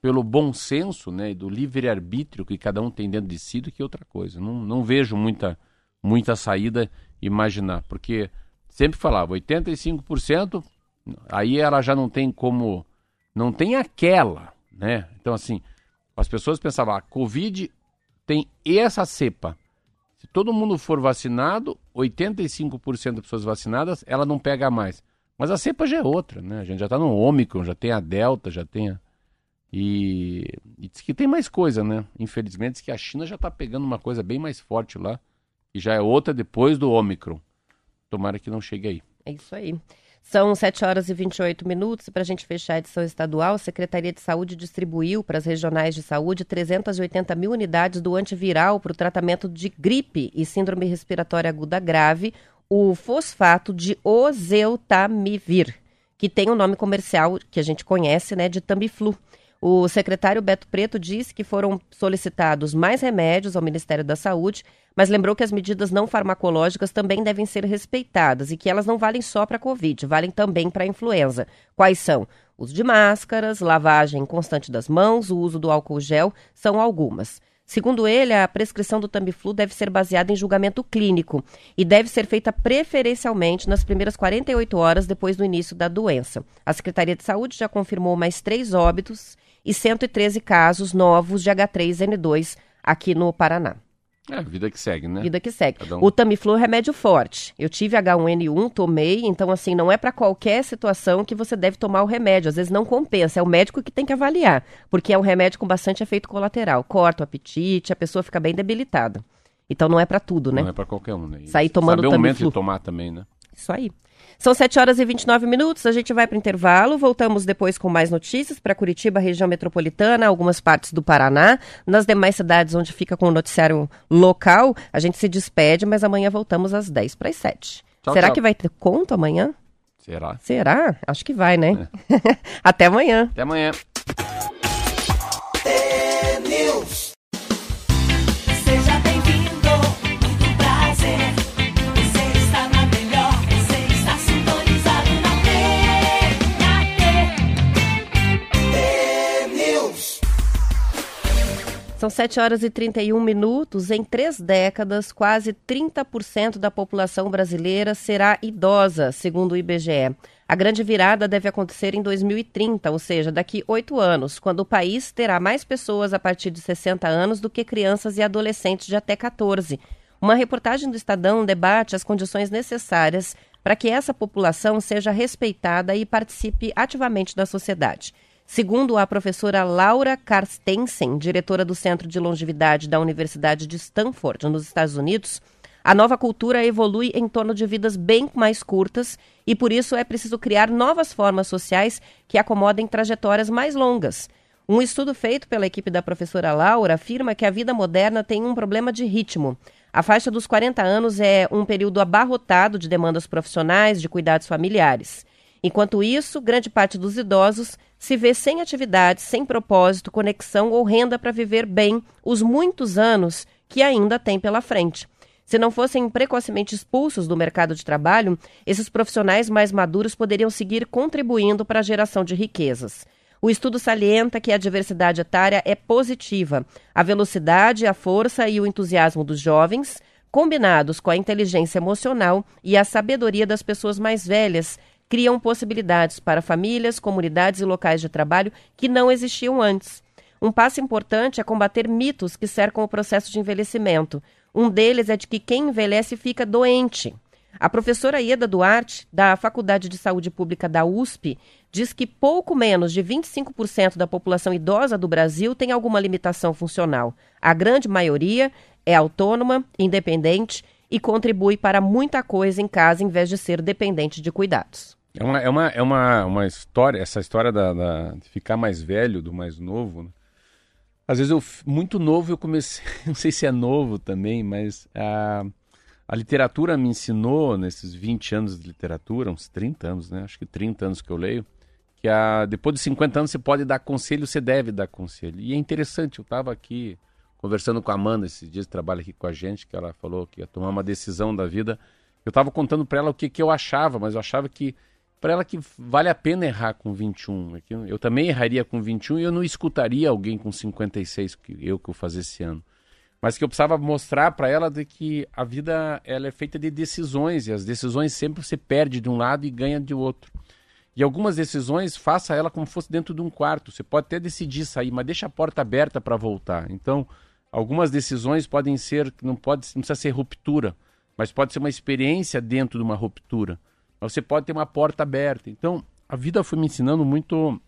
pelo bom senso, né, e do livre arbítrio que cada um tem dentro de si do que outra coisa. Não, não vejo muita muita saída imaginar, porque sempre falava 85%, aí ela já não tem como não tem aquela, né? Então assim, as pessoas pensavam, a COVID tem essa cepa. Se todo mundo for vacinado, 85% das pessoas vacinadas, ela não pega mais. Mas a cepa já é outra, né? A gente já tá no Ômicron, já tem a Delta, já tem a... E, e diz que tem mais coisa, né? Infelizmente, diz que a China já tá pegando uma coisa bem mais forte lá, e já é outra depois do Ômicron. Tomara que não chegue aí. É isso aí. São 7 horas e 28 minutos. Para a gente fechar a edição estadual, a Secretaria de Saúde distribuiu para as regionais de saúde 380 mil unidades do antiviral para o tratamento de gripe e síndrome respiratória aguda grave, o fosfato de oseltamivir, que tem o nome comercial que a gente conhece, né, de Tamiflu. O secretário Beto Preto disse que foram solicitados mais remédios ao Ministério da Saúde, mas lembrou que as medidas não farmacológicas também devem ser respeitadas e que elas não valem só para a Covid, valem também para a influenza. Quais são? Uso de máscaras, lavagem constante das mãos, o uso do álcool gel são algumas. Segundo ele, a prescrição do Tamiflu deve ser baseada em julgamento clínico e deve ser feita preferencialmente nas primeiras 48 horas depois do início da doença. A Secretaria de Saúde já confirmou mais três óbitos e 113 casos novos de H3N2 aqui no Paraná. É, vida que segue, né? Vida que segue. Um... O Tamiflu é remédio forte. Eu tive H1N1, tomei, então assim, não é para qualquer situação que você deve tomar o remédio. Às vezes não compensa, é o médico que tem que avaliar, porque é um remédio com bastante efeito colateral. Corta o apetite, a pessoa fica bem debilitada. Então não é para tudo, né? Não é para qualquer um, né? Sair tomando Saber o momento de tomar também, né? Isso aí. São 7 horas e 29 minutos, a gente vai para o intervalo, voltamos depois com mais notícias para Curitiba, região metropolitana, algumas partes do Paraná. Nas demais cidades onde fica com o noticiário local, a gente se despede, mas amanhã voltamos às 10 para as 7. Tchau, Será tchau. que vai ter conto amanhã? Será? Será? Acho que vai, né? É. Até amanhã. Até amanhã. São 7 horas e 31 minutos. Em três décadas, quase 30% da população brasileira será idosa, segundo o IBGE. A grande virada deve acontecer em 2030, ou seja, daqui oito anos, quando o país terá mais pessoas a partir de 60 anos do que crianças e adolescentes de até 14. Uma reportagem do Estadão debate as condições necessárias para que essa população seja respeitada e participe ativamente da sociedade. Segundo a professora Laura Carstensen, diretora do Centro de Longevidade da Universidade de Stanford, nos Estados Unidos, a nova cultura evolui em torno de vidas bem mais curtas e por isso é preciso criar novas formas sociais que acomodem trajetórias mais longas. Um estudo feito pela equipe da professora Laura afirma que a vida moderna tem um problema de ritmo. A faixa dos 40 anos é um período abarrotado de demandas profissionais, de cuidados familiares. Enquanto isso, grande parte dos idosos se vê sem atividade, sem propósito, conexão ou renda para viver bem os muitos anos que ainda tem pela frente. Se não fossem precocemente expulsos do mercado de trabalho, esses profissionais mais maduros poderiam seguir contribuindo para a geração de riquezas. O estudo salienta que a diversidade etária é positiva. A velocidade, a força e o entusiasmo dos jovens, combinados com a inteligência emocional e a sabedoria das pessoas mais velhas, criam possibilidades para famílias, comunidades e locais de trabalho que não existiam antes. Um passo importante é combater mitos que cercam o processo de envelhecimento. Um deles é de que quem envelhece fica doente. A professora Ieda Duarte, da Faculdade de Saúde Pública da USP, diz que pouco menos de 25% da população idosa do Brasil tem alguma limitação funcional. A grande maioria é autônoma, independente e contribui para muita coisa em casa em vez de ser dependente de cuidados. É uma, é uma, é uma, uma história, essa história da, da, de ficar mais velho do mais novo. Né? Às vezes eu, muito novo, eu comecei, não sei se é novo também, mas a, a literatura me ensinou, nesses 20 anos de literatura, uns 30 anos, né? Acho que 30 anos que eu leio, que a, depois de 50 anos você pode dar conselho, você deve dar conselho. E é interessante, eu estava aqui conversando com a Amanda esses dias, trabalha aqui com a gente, que ela falou que ia tomar uma decisão da vida. Eu estava contando para ela o que, que eu achava, mas eu achava que para ela que vale a pena errar com 21. É eu também erraria com 21 e eu não escutaria alguém com 56, que eu que eu fazer esse ano. Mas que eu precisava mostrar para ela de que a vida ela é feita de decisões e as decisões sempre você perde de um lado e ganha de outro. E algumas decisões, faça ela como fosse dentro de um quarto. Você pode até decidir sair, mas deixa a porta aberta para voltar. Então, algumas decisões podem ser, não pode, não precisa ser ruptura, mas pode ser uma experiência dentro de uma ruptura você pode ter uma porta aberta. Então, a vida foi me ensinando muito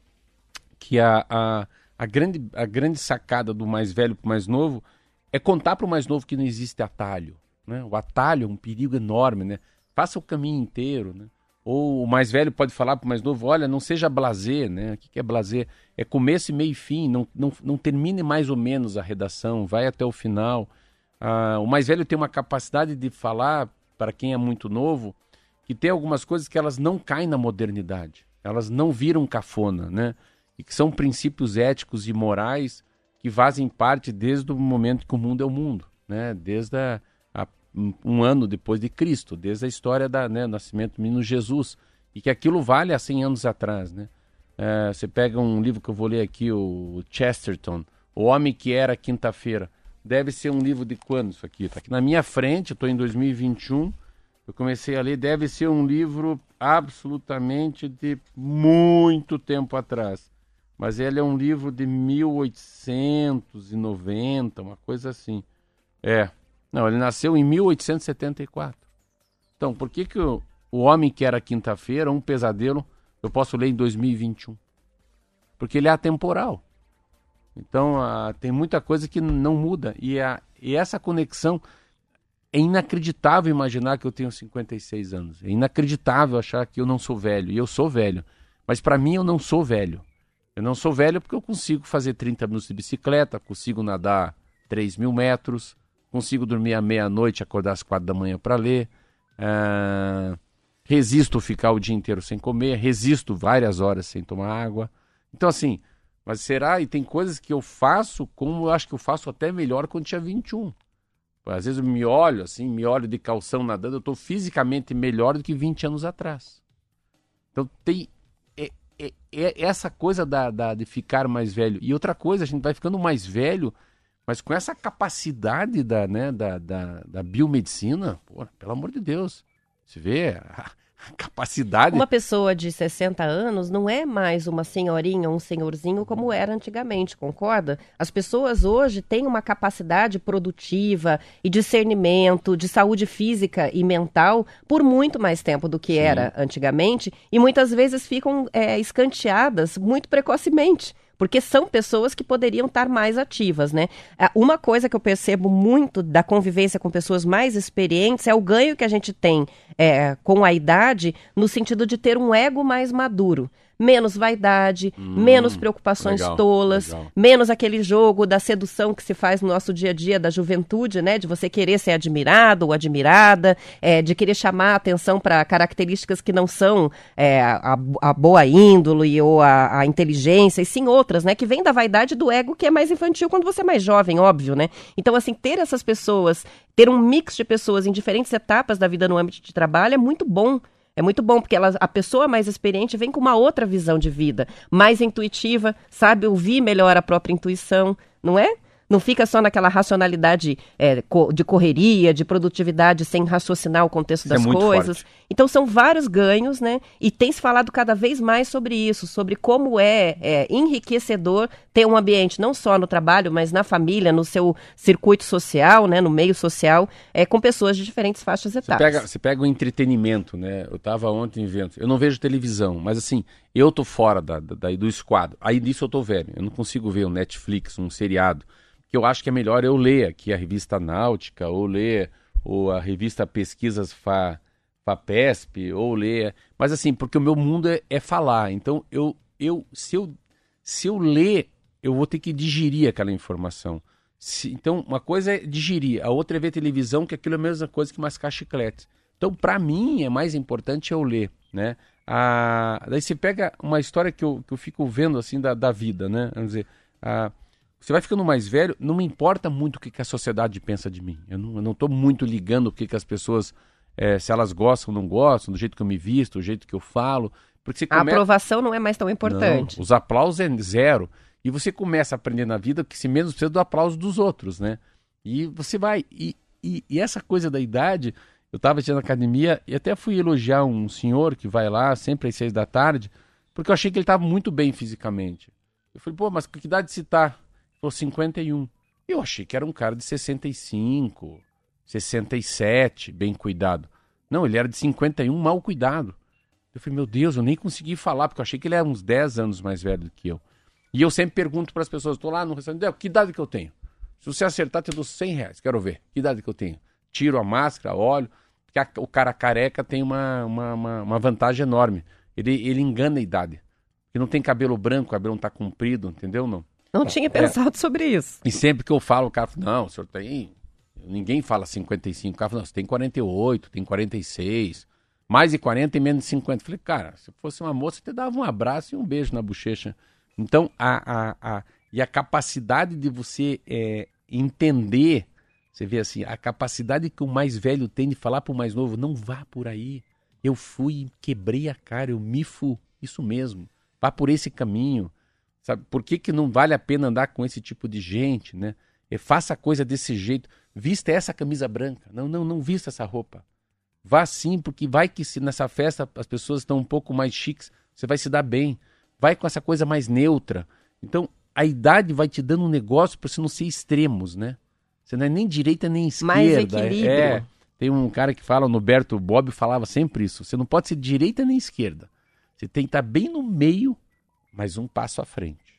que a, a, a, grande, a grande sacada do mais velho para o mais novo é contar para o mais novo que não existe atalho. Né? O atalho é um perigo enorme, né? Faça o caminho inteiro, né? Ou o mais velho pode falar para o mais novo, olha, não seja blazer, né? O que é blazer? É começo, meio e fim, não, não, não termine mais ou menos a redação, vai até o final. Ah, o mais velho tem uma capacidade de falar para quem é muito novo, que tem algumas coisas que elas não caem na modernidade, elas não viram cafona, né? e que são princípios éticos e morais que fazem parte desde o momento que o mundo é o mundo, né? Desde a, a, um ano depois de Cristo, desde a história da, né, nascimento do menino Jesus, e que aquilo vale há 100 anos atrás, né? É, você pega um livro que eu vou ler aqui, o Chesterton, O Homem que Era Quinta-feira. Deve ser um livro de quando isso aqui? Está aqui na minha frente, estou em 2021. Eu comecei a ler, deve ser um livro absolutamente de muito tempo atrás. Mas ele é um livro de 1890, uma coisa assim. É. Não, ele nasceu em 1874. Então, por que, que o, o Homem que Era Quinta-feira, Um Pesadelo, eu posso ler em 2021? Porque ele é atemporal. Então, a, tem muita coisa que não muda. E, a, e essa conexão. É inacreditável imaginar que eu tenho 56 anos. É inacreditável achar que eu não sou velho. E eu sou velho. Mas para mim, eu não sou velho. Eu não sou velho porque eu consigo fazer 30 minutos de bicicleta, consigo nadar 3 mil metros, consigo dormir à meia-noite, acordar às quatro da manhã para ler. Uh, resisto ficar o dia inteiro sem comer, resisto várias horas sem tomar água. Então, assim, mas será? E tem coisas que eu faço como eu acho que eu faço até melhor quando tinha 21. Às vezes eu me olho assim, me olho de calção nadando, eu estou fisicamente melhor do que 20 anos atrás. Então tem é, é, é essa coisa da, da, de ficar mais velho. E outra coisa, a gente vai ficando mais velho, mas com essa capacidade da, né, da, da, da biomedicina, pô, pelo amor de Deus. Você vê, capacidade. Uma pessoa de 60 anos não é mais uma senhorinha ou um senhorzinho como era antigamente, concorda? As pessoas hoje têm uma capacidade produtiva e discernimento de saúde física e mental por muito mais tempo do que Sim. era antigamente e muitas vezes ficam é, escanteadas muito precocemente porque são pessoas que poderiam estar mais ativas, né? É, uma coisa que eu percebo muito da convivência com pessoas mais experientes é o ganho que a gente tem é, com a idade, no sentido de ter um ego mais maduro menos vaidade, hum, menos preocupações legal, tolas, legal. menos aquele jogo da sedução que se faz no nosso dia a dia da juventude, né? De você querer ser admirado ou admirada, é, de querer chamar a atenção para características que não são é, a, a, boa índole ou a, a, inteligência, e sim outras, né? Que vem da vaidade do ego que é mais infantil quando você é mais jovem, óbvio, né? Então, assim, ter essas pessoas, ter um mix de pessoas em diferentes etapas da vida no âmbito de trabalho é muito bom é muito bom, porque ela, a pessoa mais experiente vem com uma outra visão de vida, mais intuitiva, sabe ouvir melhor a própria intuição, não é? Não fica só naquela racionalidade é, de correria, de produtividade, sem raciocinar o contexto isso é das é coisas. Forte. Então são vários ganhos, né? E tem se falado cada vez mais sobre isso, sobre como é, é, enriquecedor ter um ambiente não só no trabalho, mas na família, no seu circuito social, né? No meio social, é, com pessoas de diferentes faixas etapas. Você pega, você pega o entretenimento, né? Eu estava ontem vendo, eu não vejo televisão, mas assim, eu tô fora da, da, do esquadro. Aí disso eu tô velho. Eu não consigo ver um Netflix, um seriado que eu acho que é melhor eu ler aqui a revista Náutica, ou ler ou a revista Pesquisas Fa, FAPESP, ou ler. Mas assim, porque o meu mundo é, é falar. Então, eu, eu, se, eu, se eu ler, eu vou ter que digerir aquela informação. Se, então, uma coisa é digerir, a outra é ver televisão, que aquilo é a mesma coisa que mascar chiclete. Então, para mim, é mais importante eu ler, né? Ah, daí você pega uma história que eu, que eu fico vendo, assim, da, da vida, né? Vamos dizer, ah, você vai ficando mais velho, não me importa muito o que, que a sociedade pensa de mim. Eu não estou muito ligando o que, que as pessoas, é, se elas gostam ou não gostam, do jeito que eu me visto, do jeito que eu falo. Porque come... A aprovação não é mais tão importante. Não, os aplausos é zero. E você começa a aprender na vida que se menos precisa do aplauso dos outros, né? E você vai. E, e, e essa coisa da idade, eu estava na academia e até fui elogiar um senhor que vai lá sempre às seis da tarde, porque eu achei que ele estava muito bem fisicamente. Eu falei, pô, mas que idade se tá? Falou 51. Eu achei que era um cara de 65, 67, bem cuidado. Não, ele era de 51, mal cuidado. Eu falei, meu Deus, eu nem consegui falar, porque eu achei que ele era uns 10 anos mais velho do que eu. E eu sempre pergunto para as pessoas, estou lá no restaurante, que idade que eu tenho? Se você acertar, te dou 100 reais, quero ver. Que idade que eu tenho? Tiro a máscara, olho. Porque o cara careca tem uma, uma, uma, uma, vantagem enorme. Ele, ele engana a idade. Ele não tem cabelo branco, o cabelo não está comprido, entendeu? Não. Não tinha pensado é. sobre isso. E sempre que eu falo, o cara fala, não, o senhor tem. Ninguém fala 55. O cara fala, não, você tem 48, tem 46. Mais de 40 e menos de 50. falei, cara, se fosse uma moça, você te dava um abraço e um beijo na bochecha. Então, a, a, a, e a capacidade de você é, entender, você vê assim, a capacidade que o mais velho tem de falar para o mais novo, não vá por aí. Eu fui, quebrei a cara, eu me fu. Isso mesmo. Vá por esse caminho. Sabe? Por que, que não vale a pena andar com esse tipo de gente, né? E faça a coisa desse jeito. Vista essa camisa branca. Não, não, não vista essa roupa. Vá sim, porque vai que se nessa festa as pessoas estão um pouco mais chiques, você vai se dar bem. Vai com essa coisa mais neutra. Então, a idade vai te dando um negócio para você não ser extremos, né? Você não é nem direita nem esquerda. Mais equilíbrio. É, tem um cara que fala, o Noberto Bob falava sempre isso. Você não pode ser direita nem esquerda. Você tem que estar bem no meio, mas um passo à frente.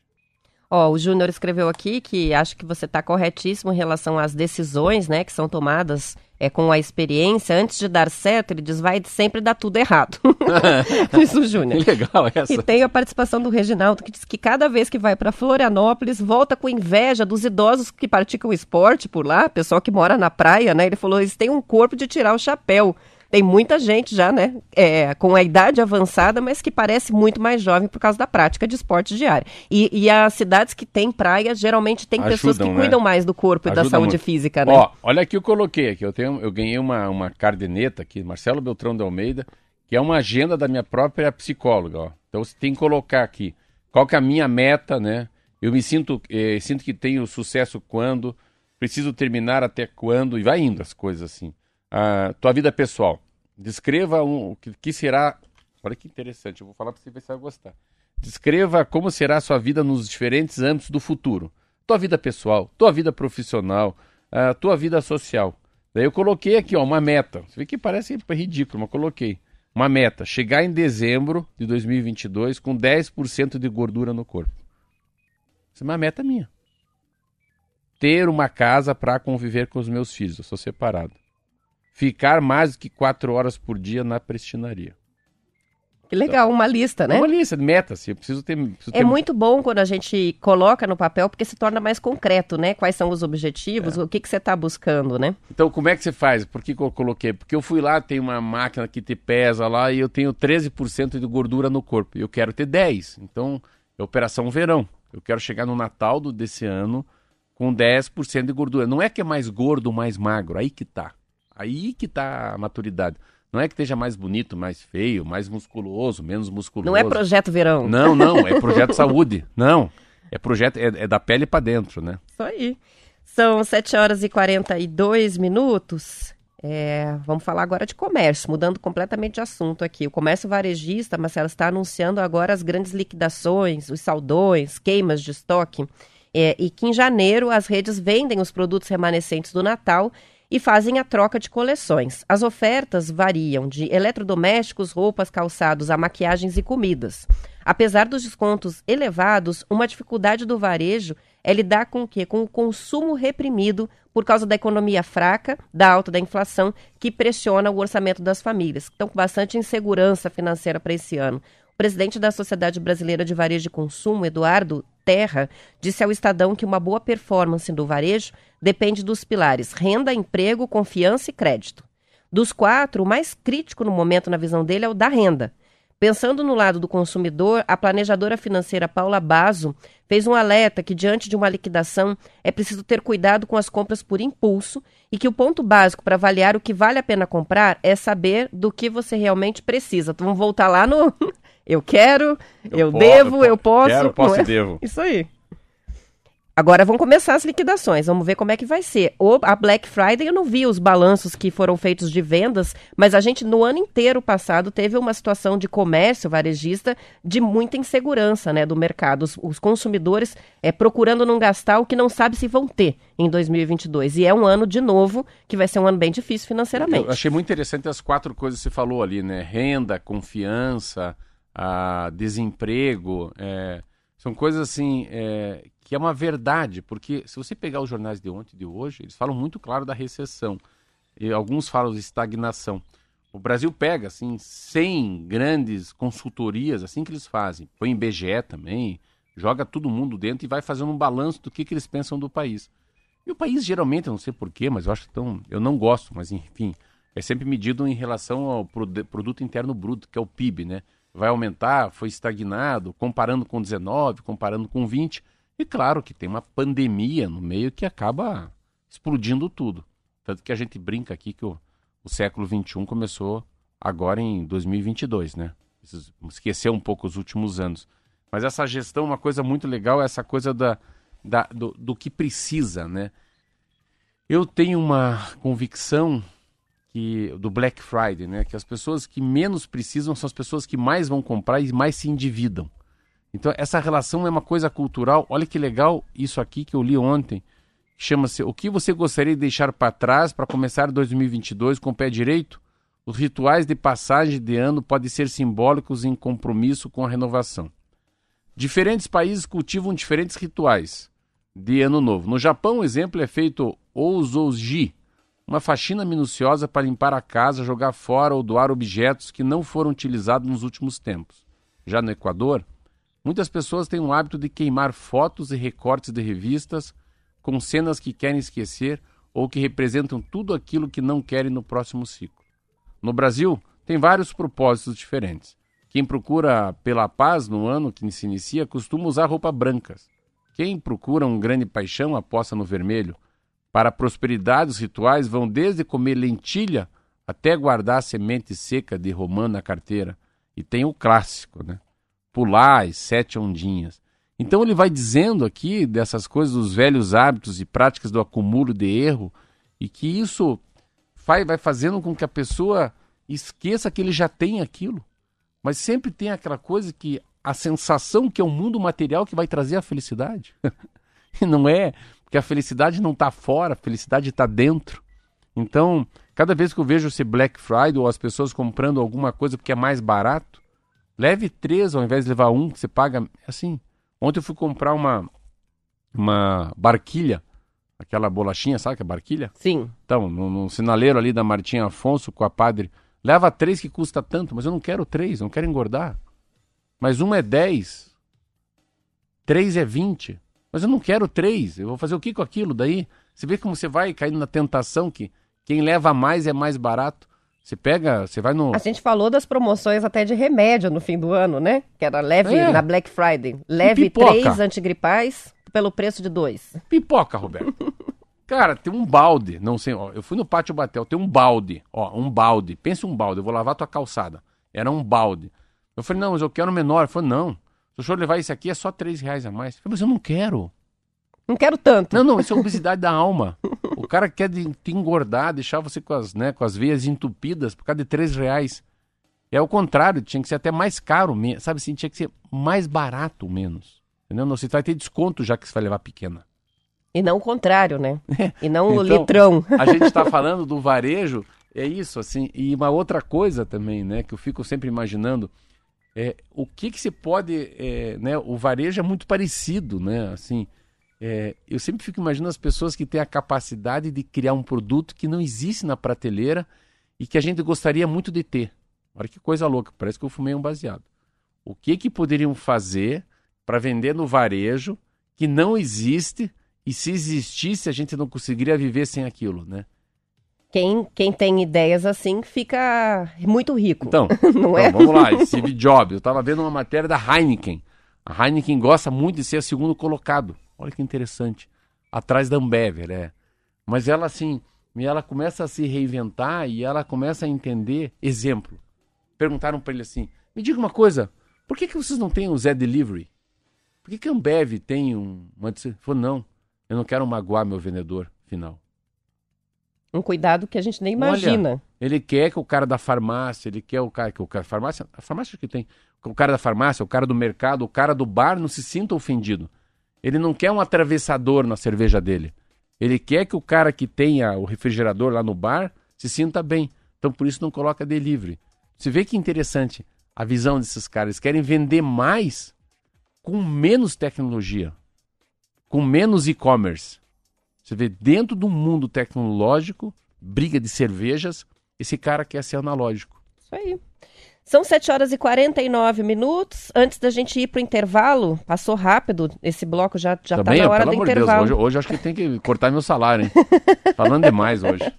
Ó, o Júnior escreveu aqui que acho que você está corretíssimo em relação às decisões, né, que são tomadas é, com a experiência. Antes de dar certo, ele diz, vai sempre dar tudo errado. diz o Júnior. Que legal essa. E tem a participação do Reginaldo, que diz que cada vez que vai para Florianópolis, volta com inveja dos idosos que praticam esporte por lá, pessoal que mora na praia, né? Ele falou, eles têm um corpo de tirar o chapéu. Tem muita gente já, né, é, com a idade avançada, mas que parece muito mais jovem por causa da prática de esporte diário. E, e as cidades que têm praia, geralmente tem Ajudam, pessoas que né? cuidam mais do corpo e da Ajuda saúde muito. física, né? Ó, olha aqui eu coloquei aqui. Eu, tenho, eu ganhei uma, uma cardeneta aqui, Marcelo Beltrão de Almeida, que é uma agenda da minha própria psicóloga. Ó. Então você tem que colocar aqui qual que é a minha meta, né? Eu me sinto, eh, sinto que tenho sucesso quando, preciso terminar até quando, e vai indo as coisas assim. A tua vida pessoal. Descreva um, o que, que será. Olha que interessante, eu vou falar para você ver se vai gostar. Descreva como será a sua vida nos diferentes âmbitos do futuro. Tua vida pessoal, tua vida profissional, a tua vida social. Daí eu coloquei aqui, ó, uma meta. Você vê que parece ridículo, mas coloquei. Uma meta, chegar em dezembro de 2022 com 10% de gordura no corpo. Isso é uma meta minha. Ter uma casa para conviver com os meus filhos. Eu sou separado. Ficar mais do que quatro horas por dia na prestinaria. Que legal, uma lista, né? É uma lista metas. Eu preciso ter. preciso É ter- muito bom quando a gente coloca no papel, porque se torna mais concreto, né? Quais são os objetivos, o que, que você está buscando, né? Então, como é que você faz? Por que, que eu coloquei? Porque eu fui lá, tem uma máquina que te pesa lá e eu tenho 13% de gordura no corpo. E eu quero ter 10%. Então, é operação verão. Eu quero chegar no Natal do, desse ano com 10% de gordura. Não é que é mais gordo ou mais magro, aí que tá. Aí que tá a maturidade. Não é que esteja mais bonito, mais feio, mais musculoso, menos musculoso. Não é projeto verão. Não, não, é projeto saúde. Não. É projeto, é, é da pele para dentro, né? Isso aí. São 7 horas e 42 minutos. É, vamos falar agora de comércio, mudando completamente de assunto aqui. O comércio varejista, Marcelo, está anunciando agora as grandes liquidações, os saldões, queimas de estoque. É, e que em janeiro as redes vendem os produtos remanescentes do Natal e fazem a troca de coleções. As ofertas variam de eletrodomésticos, roupas, calçados a maquiagens e comidas. Apesar dos descontos elevados, uma dificuldade do varejo é lidar com o quê? Com o consumo reprimido por causa da economia fraca, da alta da inflação, que pressiona o orçamento das famílias. Estão com bastante insegurança financeira para esse ano. O presidente da Sociedade Brasileira de Varejo e Consumo, Eduardo Terra, disse ao Estadão que uma boa performance do varejo depende dos pilares renda, emprego, confiança e crédito. Dos quatro, o mais crítico no momento, na visão dele, é o da renda. Pensando no lado do consumidor, a planejadora financeira Paula Basso fez um alerta que, diante de uma liquidação, é preciso ter cuidado com as compras por impulso e que o ponto básico para avaliar o que vale a pena comprar é saber do que você realmente precisa. Vamos voltar lá no eu quero, eu, po- devo, eu posso. Quero, posso é? e devo. Isso aí. Agora vão começar as liquidações, vamos ver como é que vai ser. O, a Black Friday eu não vi os balanços que foram feitos de vendas, mas a gente no ano inteiro passado teve uma situação de comércio varejista de muita insegurança né, do mercado. Os, os consumidores é, procurando não gastar o que não sabe se vão ter em 2022. E é um ano, de novo, que vai ser um ano bem difícil financeiramente. Eu achei muito interessante as quatro coisas que você falou ali, né? Renda, confiança, a desemprego. é, são coisas assim é, que é uma verdade, porque se você pegar os jornais de ontem e de hoje, eles falam muito claro da recessão. E alguns falam de estagnação. O Brasil pega, assim, 100 grandes consultorias, assim que eles fazem. Põe em BGE também, joga todo mundo dentro e vai fazendo um balanço do que, que eles pensam do país. E o país, geralmente, eu não sei porquê, mas eu acho tão. Eu não gosto, mas enfim, é sempre medido em relação ao produ- produto interno bruto, que é o PIB, né? Vai aumentar, foi estagnado, comparando com 19, comparando com 20. E claro que tem uma pandemia no meio que acaba explodindo tudo. Tanto que a gente brinca aqui que o, o século XXI começou agora em 2022, né? Esquecer um pouco os últimos anos. Mas essa gestão, uma coisa muito legal, é essa coisa da, da do, do que precisa, né? Eu tenho uma convicção que do Black Friday, né? Que as pessoas que menos precisam são as pessoas que mais vão comprar e mais se endividam. Então essa relação é uma coisa cultural. Olha que legal isso aqui que eu li ontem. Chama-se O que você gostaria de deixar para trás para começar 2022 com o pé direito? Os rituais de passagem de ano podem ser simbólicos em compromisso com a renovação. Diferentes países cultivam diferentes rituais de ano novo. No Japão, o exemplo é feito Ouzoji, uma faxina minuciosa para limpar a casa, jogar fora ou doar objetos que não foram utilizados nos últimos tempos. Já no Equador, muitas pessoas têm o hábito de queimar fotos e recortes de revistas com cenas que querem esquecer ou que representam tudo aquilo que não querem no próximo ciclo. No Brasil, tem vários propósitos diferentes. Quem procura pela paz no ano que se inicia costuma usar roupas brancas. Quem procura um grande paixão aposta no vermelho. Para a prosperidade, os rituais vão desde comer lentilha até guardar semente seca de romã na carteira. E tem o clássico, né? Pular as sete ondinhas. Então ele vai dizendo aqui dessas coisas, dos velhos hábitos e práticas do acúmulo de erro, e que isso vai, fazendo com que a pessoa esqueça que ele já tem aquilo. Mas sempre tem aquela coisa que a sensação que é o mundo material que vai trazer a felicidade. e não é porque a felicidade não está fora, a felicidade está dentro. Então, cada vez que eu vejo esse Black Friday ou as pessoas comprando alguma coisa porque é mais barato, leve três ao invés de levar um, que você paga. Assim, ontem eu fui comprar uma, uma barquilha, aquela bolachinha, sabe que é barquilha? Sim. Então, no, no sinaleiro ali da Martinha Afonso com a padre, leva três que custa tanto, mas eu não quero três, não quero engordar. Mas um é dez, três é vinte. Mas eu não quero três. Eu vou fazer o que com aquilo? Daí você vê como você vai caindo na tentação que quem leva mais é mais barato. Você pega, você vai no. A gente falou das promoções até de remédio no fim do ano, né? Que era leve é. na Black Friday. Leve três antigripais pelo preço de dois. Pipoca, Roberto. Cara, tem um balde, não sei, ó, eu fui no pátio Batel, tem um balde, ó, um balde. Pensa um balde, eu vou lavar tua calçada. Era um balde. Eu falei, não, mas eu quero menor. Ele falou, não, se o senhor levar isso aqui é só três reais a mais. Eu falei, mas eu não quero. Não quero tanto. Não, não, isso é obesidade da alma. O cara quer de, te engordar, deixar você com as, né, com as veias entupidas por causa de três reais. É o contrário, tinha que ser até mais caro, sabe assim, tinha que ser mais barato menos. Entendeu? Não, você vai ter desconto já que você vai levar pequena. E não o contrário, né? É. E não então, o litrão. A gente está falando do varejo, é isso, assim. E uma outra coisa também, né, que eu fico sempre imaginando, é o que que se pode, é, né, o varejo é muito parecido, né, assim, é, eu sempre fico imaginando as pessoas que têm a capacidade de criar um produto que não existe na prateleira e que a gente gostaria muito de ter. Olha que coisa louca, parece que eu fumei um baseado. O que que poderiam fazer para vender no varejo que não existe e se existisse a gente não conseguiria viver sem aquilo, né? Quem, quem tem ideias assim fica muito rico. Então, não então, é? vamos lá, Steve Jobs. Eu estava vendo uma matéria da Heineken. A Heineken gosta muito de ser o segundo colocado. Olha que interessante. Atrás da Ambev, né? Mas ela assim, ela começa a se reinventar e ela começa a entender. Exemplo. Perguntaram para ele assim: me diga uma coisa, por que, que vocês não têm o Zé Delivery? Por que, que a Ambev tem um. Ele falou: não, eu não quero magoar meu vendedor final. Um cuidado que a gente nem imagina. Olha, ele quer que o cara da farmácia, ele quer o cara que o cara farmácia, a farmácia que tem, o cara da farmácia, o cara do mercado, o cara do bar não se sinta ofendido. Ele não quer um atravessador na cerveja dele. Ele quer que o cara que tenha o refrigerador lá no bar se sinta bem. Então por isso não coloca delivery. Você vê que interessante a visão desses caras. Eles querem vender mais com menos tecnologia, com menos e-commerce. Você vê dentro do mundo tecnológico, briga de cervejas, esse cara quer ser analógico. Isso aí. São 7 horas e 49 minutos. Antes da gente ir para o intervalo, passou rápido. Esse bloco já está na hora do intervalo. Deus, hoje, hoje acho que tem que cortar meu salário, hein? Falando demais hoje.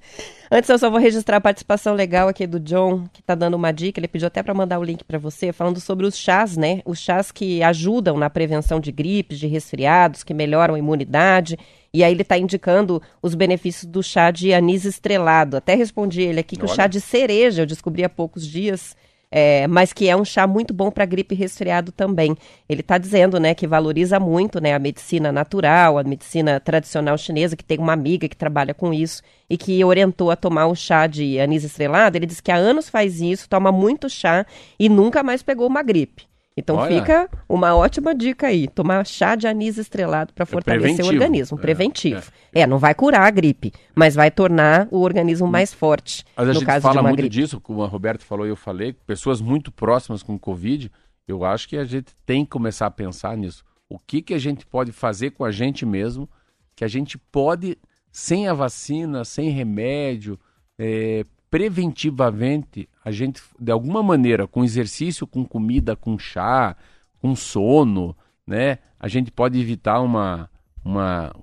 Antes eu só vou registrar a participação legal aqui do John, que tá dando uma dica, ele pediu até para mandar o link para você, falando sobre os chás, né? Os chás que ajudam na prevenção de gripes, de resfriados, que melhoram a imunidade. E aí ele está indicando os benefícios do chá de anis estrelado. Até respondi ele aqui que o Olha. chá de cereja eu descobri há poucos dias, é, mas que é um chá muito bom para gripe e resfriado também. Ele está dizendo, né, que valoriza muito, né, a medicina natural, a medicina tradicional chinesa, que tem uma amiga que trabalha com isso e que orientou a tomar o chá de anis estrelado. Ele diz que há anos faz isso, toma muito chá e nunca mais pegou uma gripe. Então Olha. fica uma ótima dica aí, tomar chá de anis estrelado para fortalecer o preventivo. organismo, É, preventivo. É. não vai curar a gripe, mas vai tornar o organismo mais forte. Mas a no gente caso fala muito gripe. disso, como a Roberto falou e eu falei, pessoas muito próximas com Covid, eu acho que a gente tem que começar a pensar nisso. O que, que a gente pode fazer com a gente mesmo, que a gente pode, sem a vacina, sem remédio, é, preventivamente, a gente, de alguma maneira, com exercício, com comida, com chá, com sono, né, a gente pode evitar uma, uma,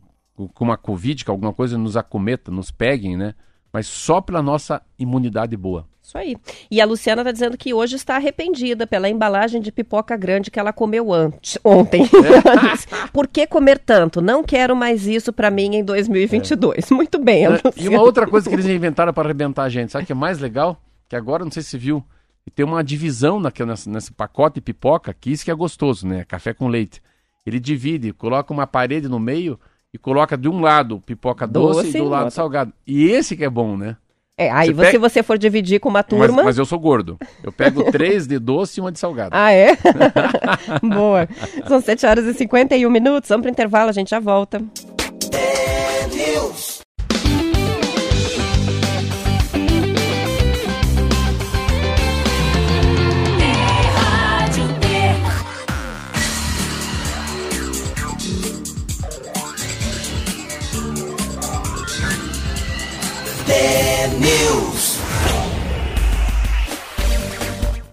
uma Covid, que alguma coisa nos acometa, nos peguem, né? Mas só pela nossa imunidade boa. Isso aí. E a Luciana está dizendo que hoje está arrependida pela embalagem de pipoca grande que ela comeu antes, ontem. Disse, Por que comer tanto? Não quero mais isso para mim em 2022. Muito bem, a Né? E Luciana. uma outra coisa que eles inventaram para arrebentar a gente, sabe o que é mais legal? Que agora, não sei se você viu, e tem uma divisão naquele, nesse, nesse pacote de pipoca, que isso que é gostoso, né? Café com leite. Ele divide, coloca uma parede no meio e coloca de um lado pipoca doce, Doce, e do lado salgado. E esse que é bom, né? É, aí Você se pega- você for dividir com uma Mas, turma. mas eu sou gordo. Eu pego três de doce e uma de salgado. Ah, é? Boa. São 7 horas e 51 minutos. Vamos para intervalo, a gente já volta.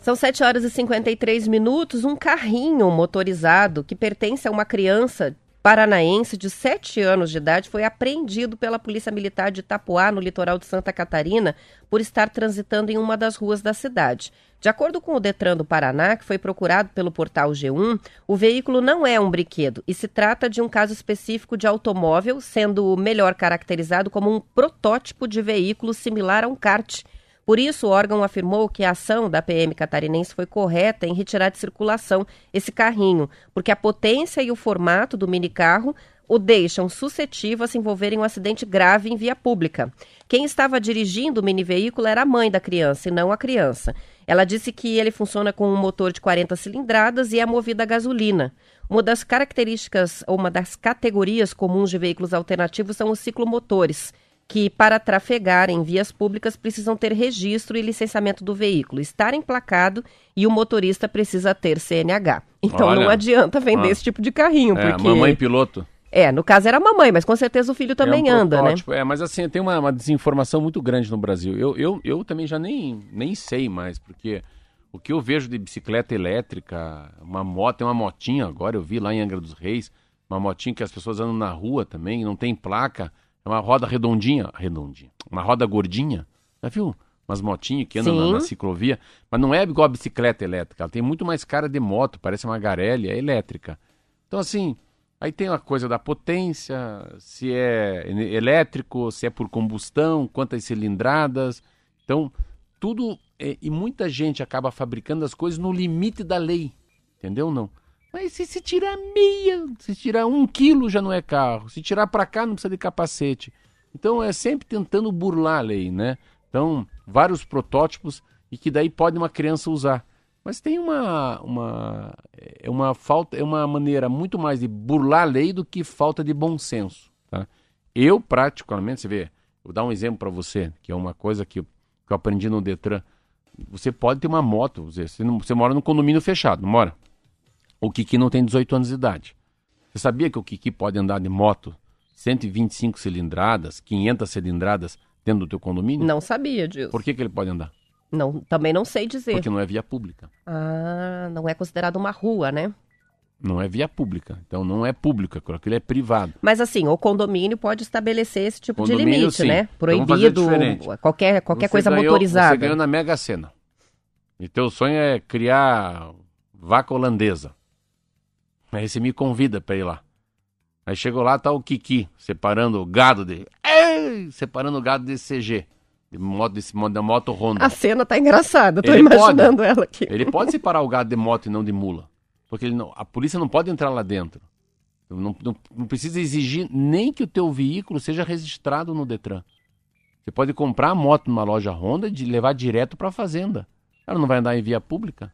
São 7 horas e 53 minutos. Um carrinho motorizado que pertence a uma criança paranaense de 7 anos de idade foi apreendido pela Polícia Militar de Itapuá, no litoral de Santa Catarina, por estar transitando em uma das ruas da cidade. De acordo com o Detran do Paraná, que foi procurado pelo portal G1, o veículo não é um brinquedo e se trata de um caso específico de automóvel, sendo melhor caracterizado como um protótipo de veículo similar a um kart. Por isso, o órgão afirmou que a ação da PM catarinense foi correta em retirar de circulação esse carrinho, porque a potência e o formato do minicarro o deixam suscetível a se envolver em um acidente grave em via pública. Quem estava dirigindo o mini-veículo era a mãe da criança e não a criança. Ela disse que ele funciona com um motor de 40 cilindradas e é movido a gasolina. Uma das características, ou uma das categorias comuns de veículos alternativos são os ciclomotores que, para trafegar em vias públicas, precisam ter registro e licenciamento do veículo, estar emplacado e o motorista precisa ter CNH. Então Olha. não adianta vender Ah. esse tipo de carrinho, É, porque... mamãe piloto. É, no caso era a mamãe, mas com certeza o filho também é um anda, né? É, mas assim, tem uma, uma desinformação muito grande no Brasil. Eu, eu, eu também já nem, nem sei mais, porque o que eu vejo de bicicleta elétrica, uma moto, tem uma motinha agora, eu vi lá em Angra dos Reis, uma motinha que as pessoas andam na rua também, não tem placa, é uma roda redondinha, redondinha, uma roda gordinha, já viu? Umas motinhas que andam na, na ciclovia, mas não é igual a bicicleta elétrica, ela tem muito mais cara de moto, parece uma Garelli, é elétrica. Então assim, Aí tem a coisa da potência, se é elétrico, se é por combustão, quantas cilindradas. Então, tudo. é, e muita gente acaba fabricando as coisas no limite da lei. Entendeu? Não. Mas se, se tirar meia, se tirar um quilo já não é carro. Se tirar para cá não precisa de capacete. Então é sempre tentando burlar a lei, né? Então, vários protótipos e que daí pode uma criança usar. Mas tem uma, uma, é uma falta, é uma maneira muito mais de burlar a lei do que falta de bom senso. Tá? Eu, praticamente, você vê, vou dar um exemplo para você, que é uma coisa que que eu aprendi no Detran. Você pode ter uma moto, você, você, não- você mora num condomínio fechado, não mora? O Kiki não tem 18 anos de idade. Você sabia que o Kiki pode andar de moto 125 cilindradas, 500 cilindradas dentro do teu condomínio? Não sabia disso. Por que, que ele pode andar? Não, também não sei dizer. Porque não é via pública. Ah, não é considerado uma rua, né? Não é via pública. Então não é pública, aquilo é privado. Mas assim, o condomínio pode estabelecer esse tipo Condomínio, de limite, sim. né? Então Proibido, diferente. qualquer, qualquer Você coisa ganhou- motorizada. Você ganhou na Mega Sena. E teu sonho é criar vaca holandesa. Aí você me convida pra ir lá. Aí chegou lá, tá o Kiki, separando o gado de. Ei! Separando o gado desse CG. De moto, desse, da moto Honda. A cena tá engraçada, tô Ele imaginando ela aqui. Ele pode separar o gado de moto e não de mula. Porque não- a polícia não pode entrar lá dentro. Não, não- não precisa exigir nem que o teu veículo seja registrado no Detran. Você pode comprar a moto numa loja Honda e levar direto para a fazenda. Ela não vai andar em via pública.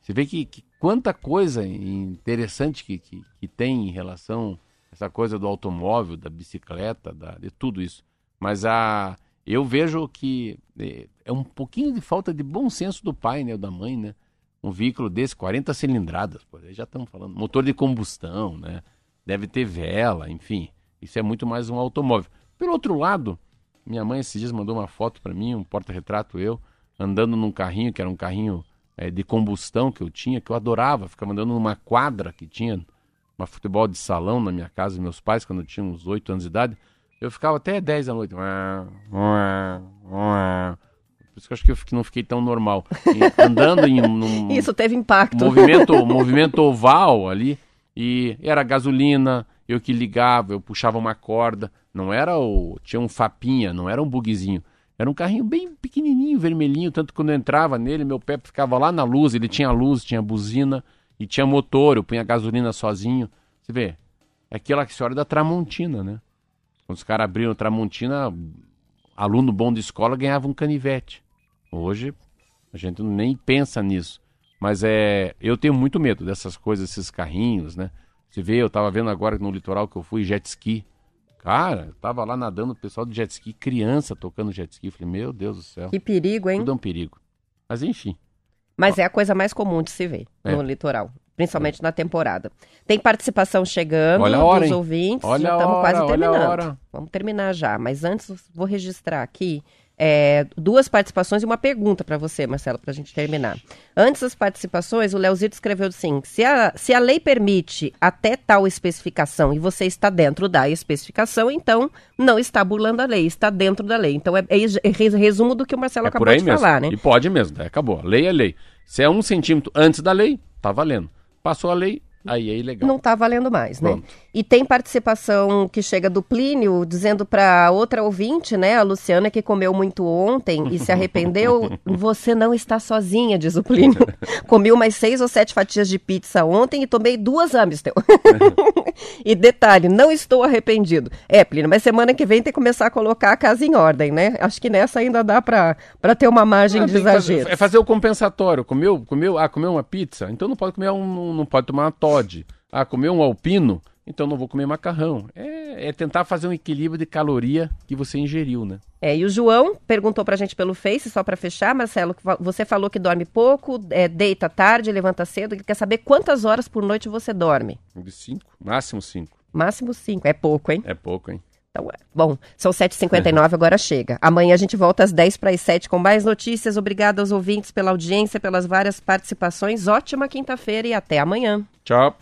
Você vê que, que quanta coisa interessante que, que, que tem em relação a essa coisa do automóvel, da bicicleta, da, de tudo isso. Mas a, eu vejo que eh, é um pouquinho de falta de bom senso do pai, né, da mãe, né? Um veículo desse, 40 cilindradas, pô, já estamos falando, motor de combustão, né? Deve ter vela, enfim. Isso é muito mais um automóvel. Pelo outro lado, minha mãe esses dias mandou uma foto para mim, um porta-retrato eu, andando num carrinho, que era um carrinho eh, de combustão que eu tinha, que eu adorava. Ficava andando numa quadra que tinha, uma futebol de salão na minha casa, meus pais, quando eu tinha uns 8 anos de idade. Eu ficava até 10 da noite. Por isso que eu acho que eu não fiquei tão normal. E andando em um, Isso teve impacto. movimento, movimento oval ali, e era gasolina, eu que ligava, eu puxava uma corda. Não era o. Tinha um fapinha, não era um bugzinho. Era um carrinho bem pequenininho, vermelhinho, tanto que quando eu entrava nele, meu pé ficava lá na luz, ele tinha luz, tinha buzina e tinha motor, eu punha gasolina sozinho. Você vê, é aquela história da Tramontina, né? Quando os caras abriram Tramontina, aluno bom de escola ganhava um canivete. Hoje a gente nem pensa nisso. Mas é, eu tenho muito medo dessas coisas, esses carrinhos, né? Você vê, eu tava vendo agora no litoral que eu fui jet ski. Cara, eu tava lá nadando, o pessoal do jet ski, criança tocando jet ski. Falei, meu Deus do céu, Que perigo, hein? tudo é um perigo. Mas enfim, Mas é a coisa mais comum de se ver É. no litoral, principalmente na temporada. Tem participação chegando Olha a hora, dos hein? ouvintes, olha já estamos quase olha a terminando. hora. Vamos terminar já, mas antes vou registrar aqui é, duas participações e uma pergunta para você, Marcelo, para a gente terminar. Antes das participações, o Leozito escreveu assim: se a, se a lei permite até tal especificação e você está dentro da especificação, então não está burlando a lei, está dentro da lei. Então é, é, é resumo do que o Marcelo é por acabou de mesmo. falar, né? E pode mesmo, né? acabou. A lei é lei. Se é um centímetro antes da lei, tá valendo. Passou a lei, aí é ilegal. Não está valendo mais, né? Pronto. E tem participação que chega do Plínio, dizendo para outra ouvinte, né, a Luciana, que comeu muito ontem e se arrependeu. Você não está sozinha, diz o Plínio. Comi umas seis ou sete fatias de pizza ontem e tomei duas Amistel. e detalhe, não estou arrependido. É, Plínio, mas semana que vem tem que começar a colocar a casa em ordem, né? Acho que nessa ainda dá para ter uma margem Ah, de que fazer- exagero. é fazer o compensatório. Comeu, comeu, ah, comeu uma pizza, então não pode comer um, não pode tomar uma Todd. Ah, comeu um alpino, então não vou comer macarrão. É, é tentar fazer um equilíbrio de caloria que você ingeriu, né? É, e o João perguntou pra gente pelo Face, só pra fechar, Marcelo, você falou que dorme pouco, é, deita tarde, levanta cedo, ele quer saber quantas horas por noite você dorme. De cinco, máximo cinco. Máximo cinco, é pouco, hein? É pouco, hein? Então, é. Bom, são 7h59, agora chega. Amanhã a gente volta às 10 para as 7 com mais notícias. Obrigada aos ouvintes pela audiência, pelas várias participações. Ótima quinta-feira e até amanhã. Tchau.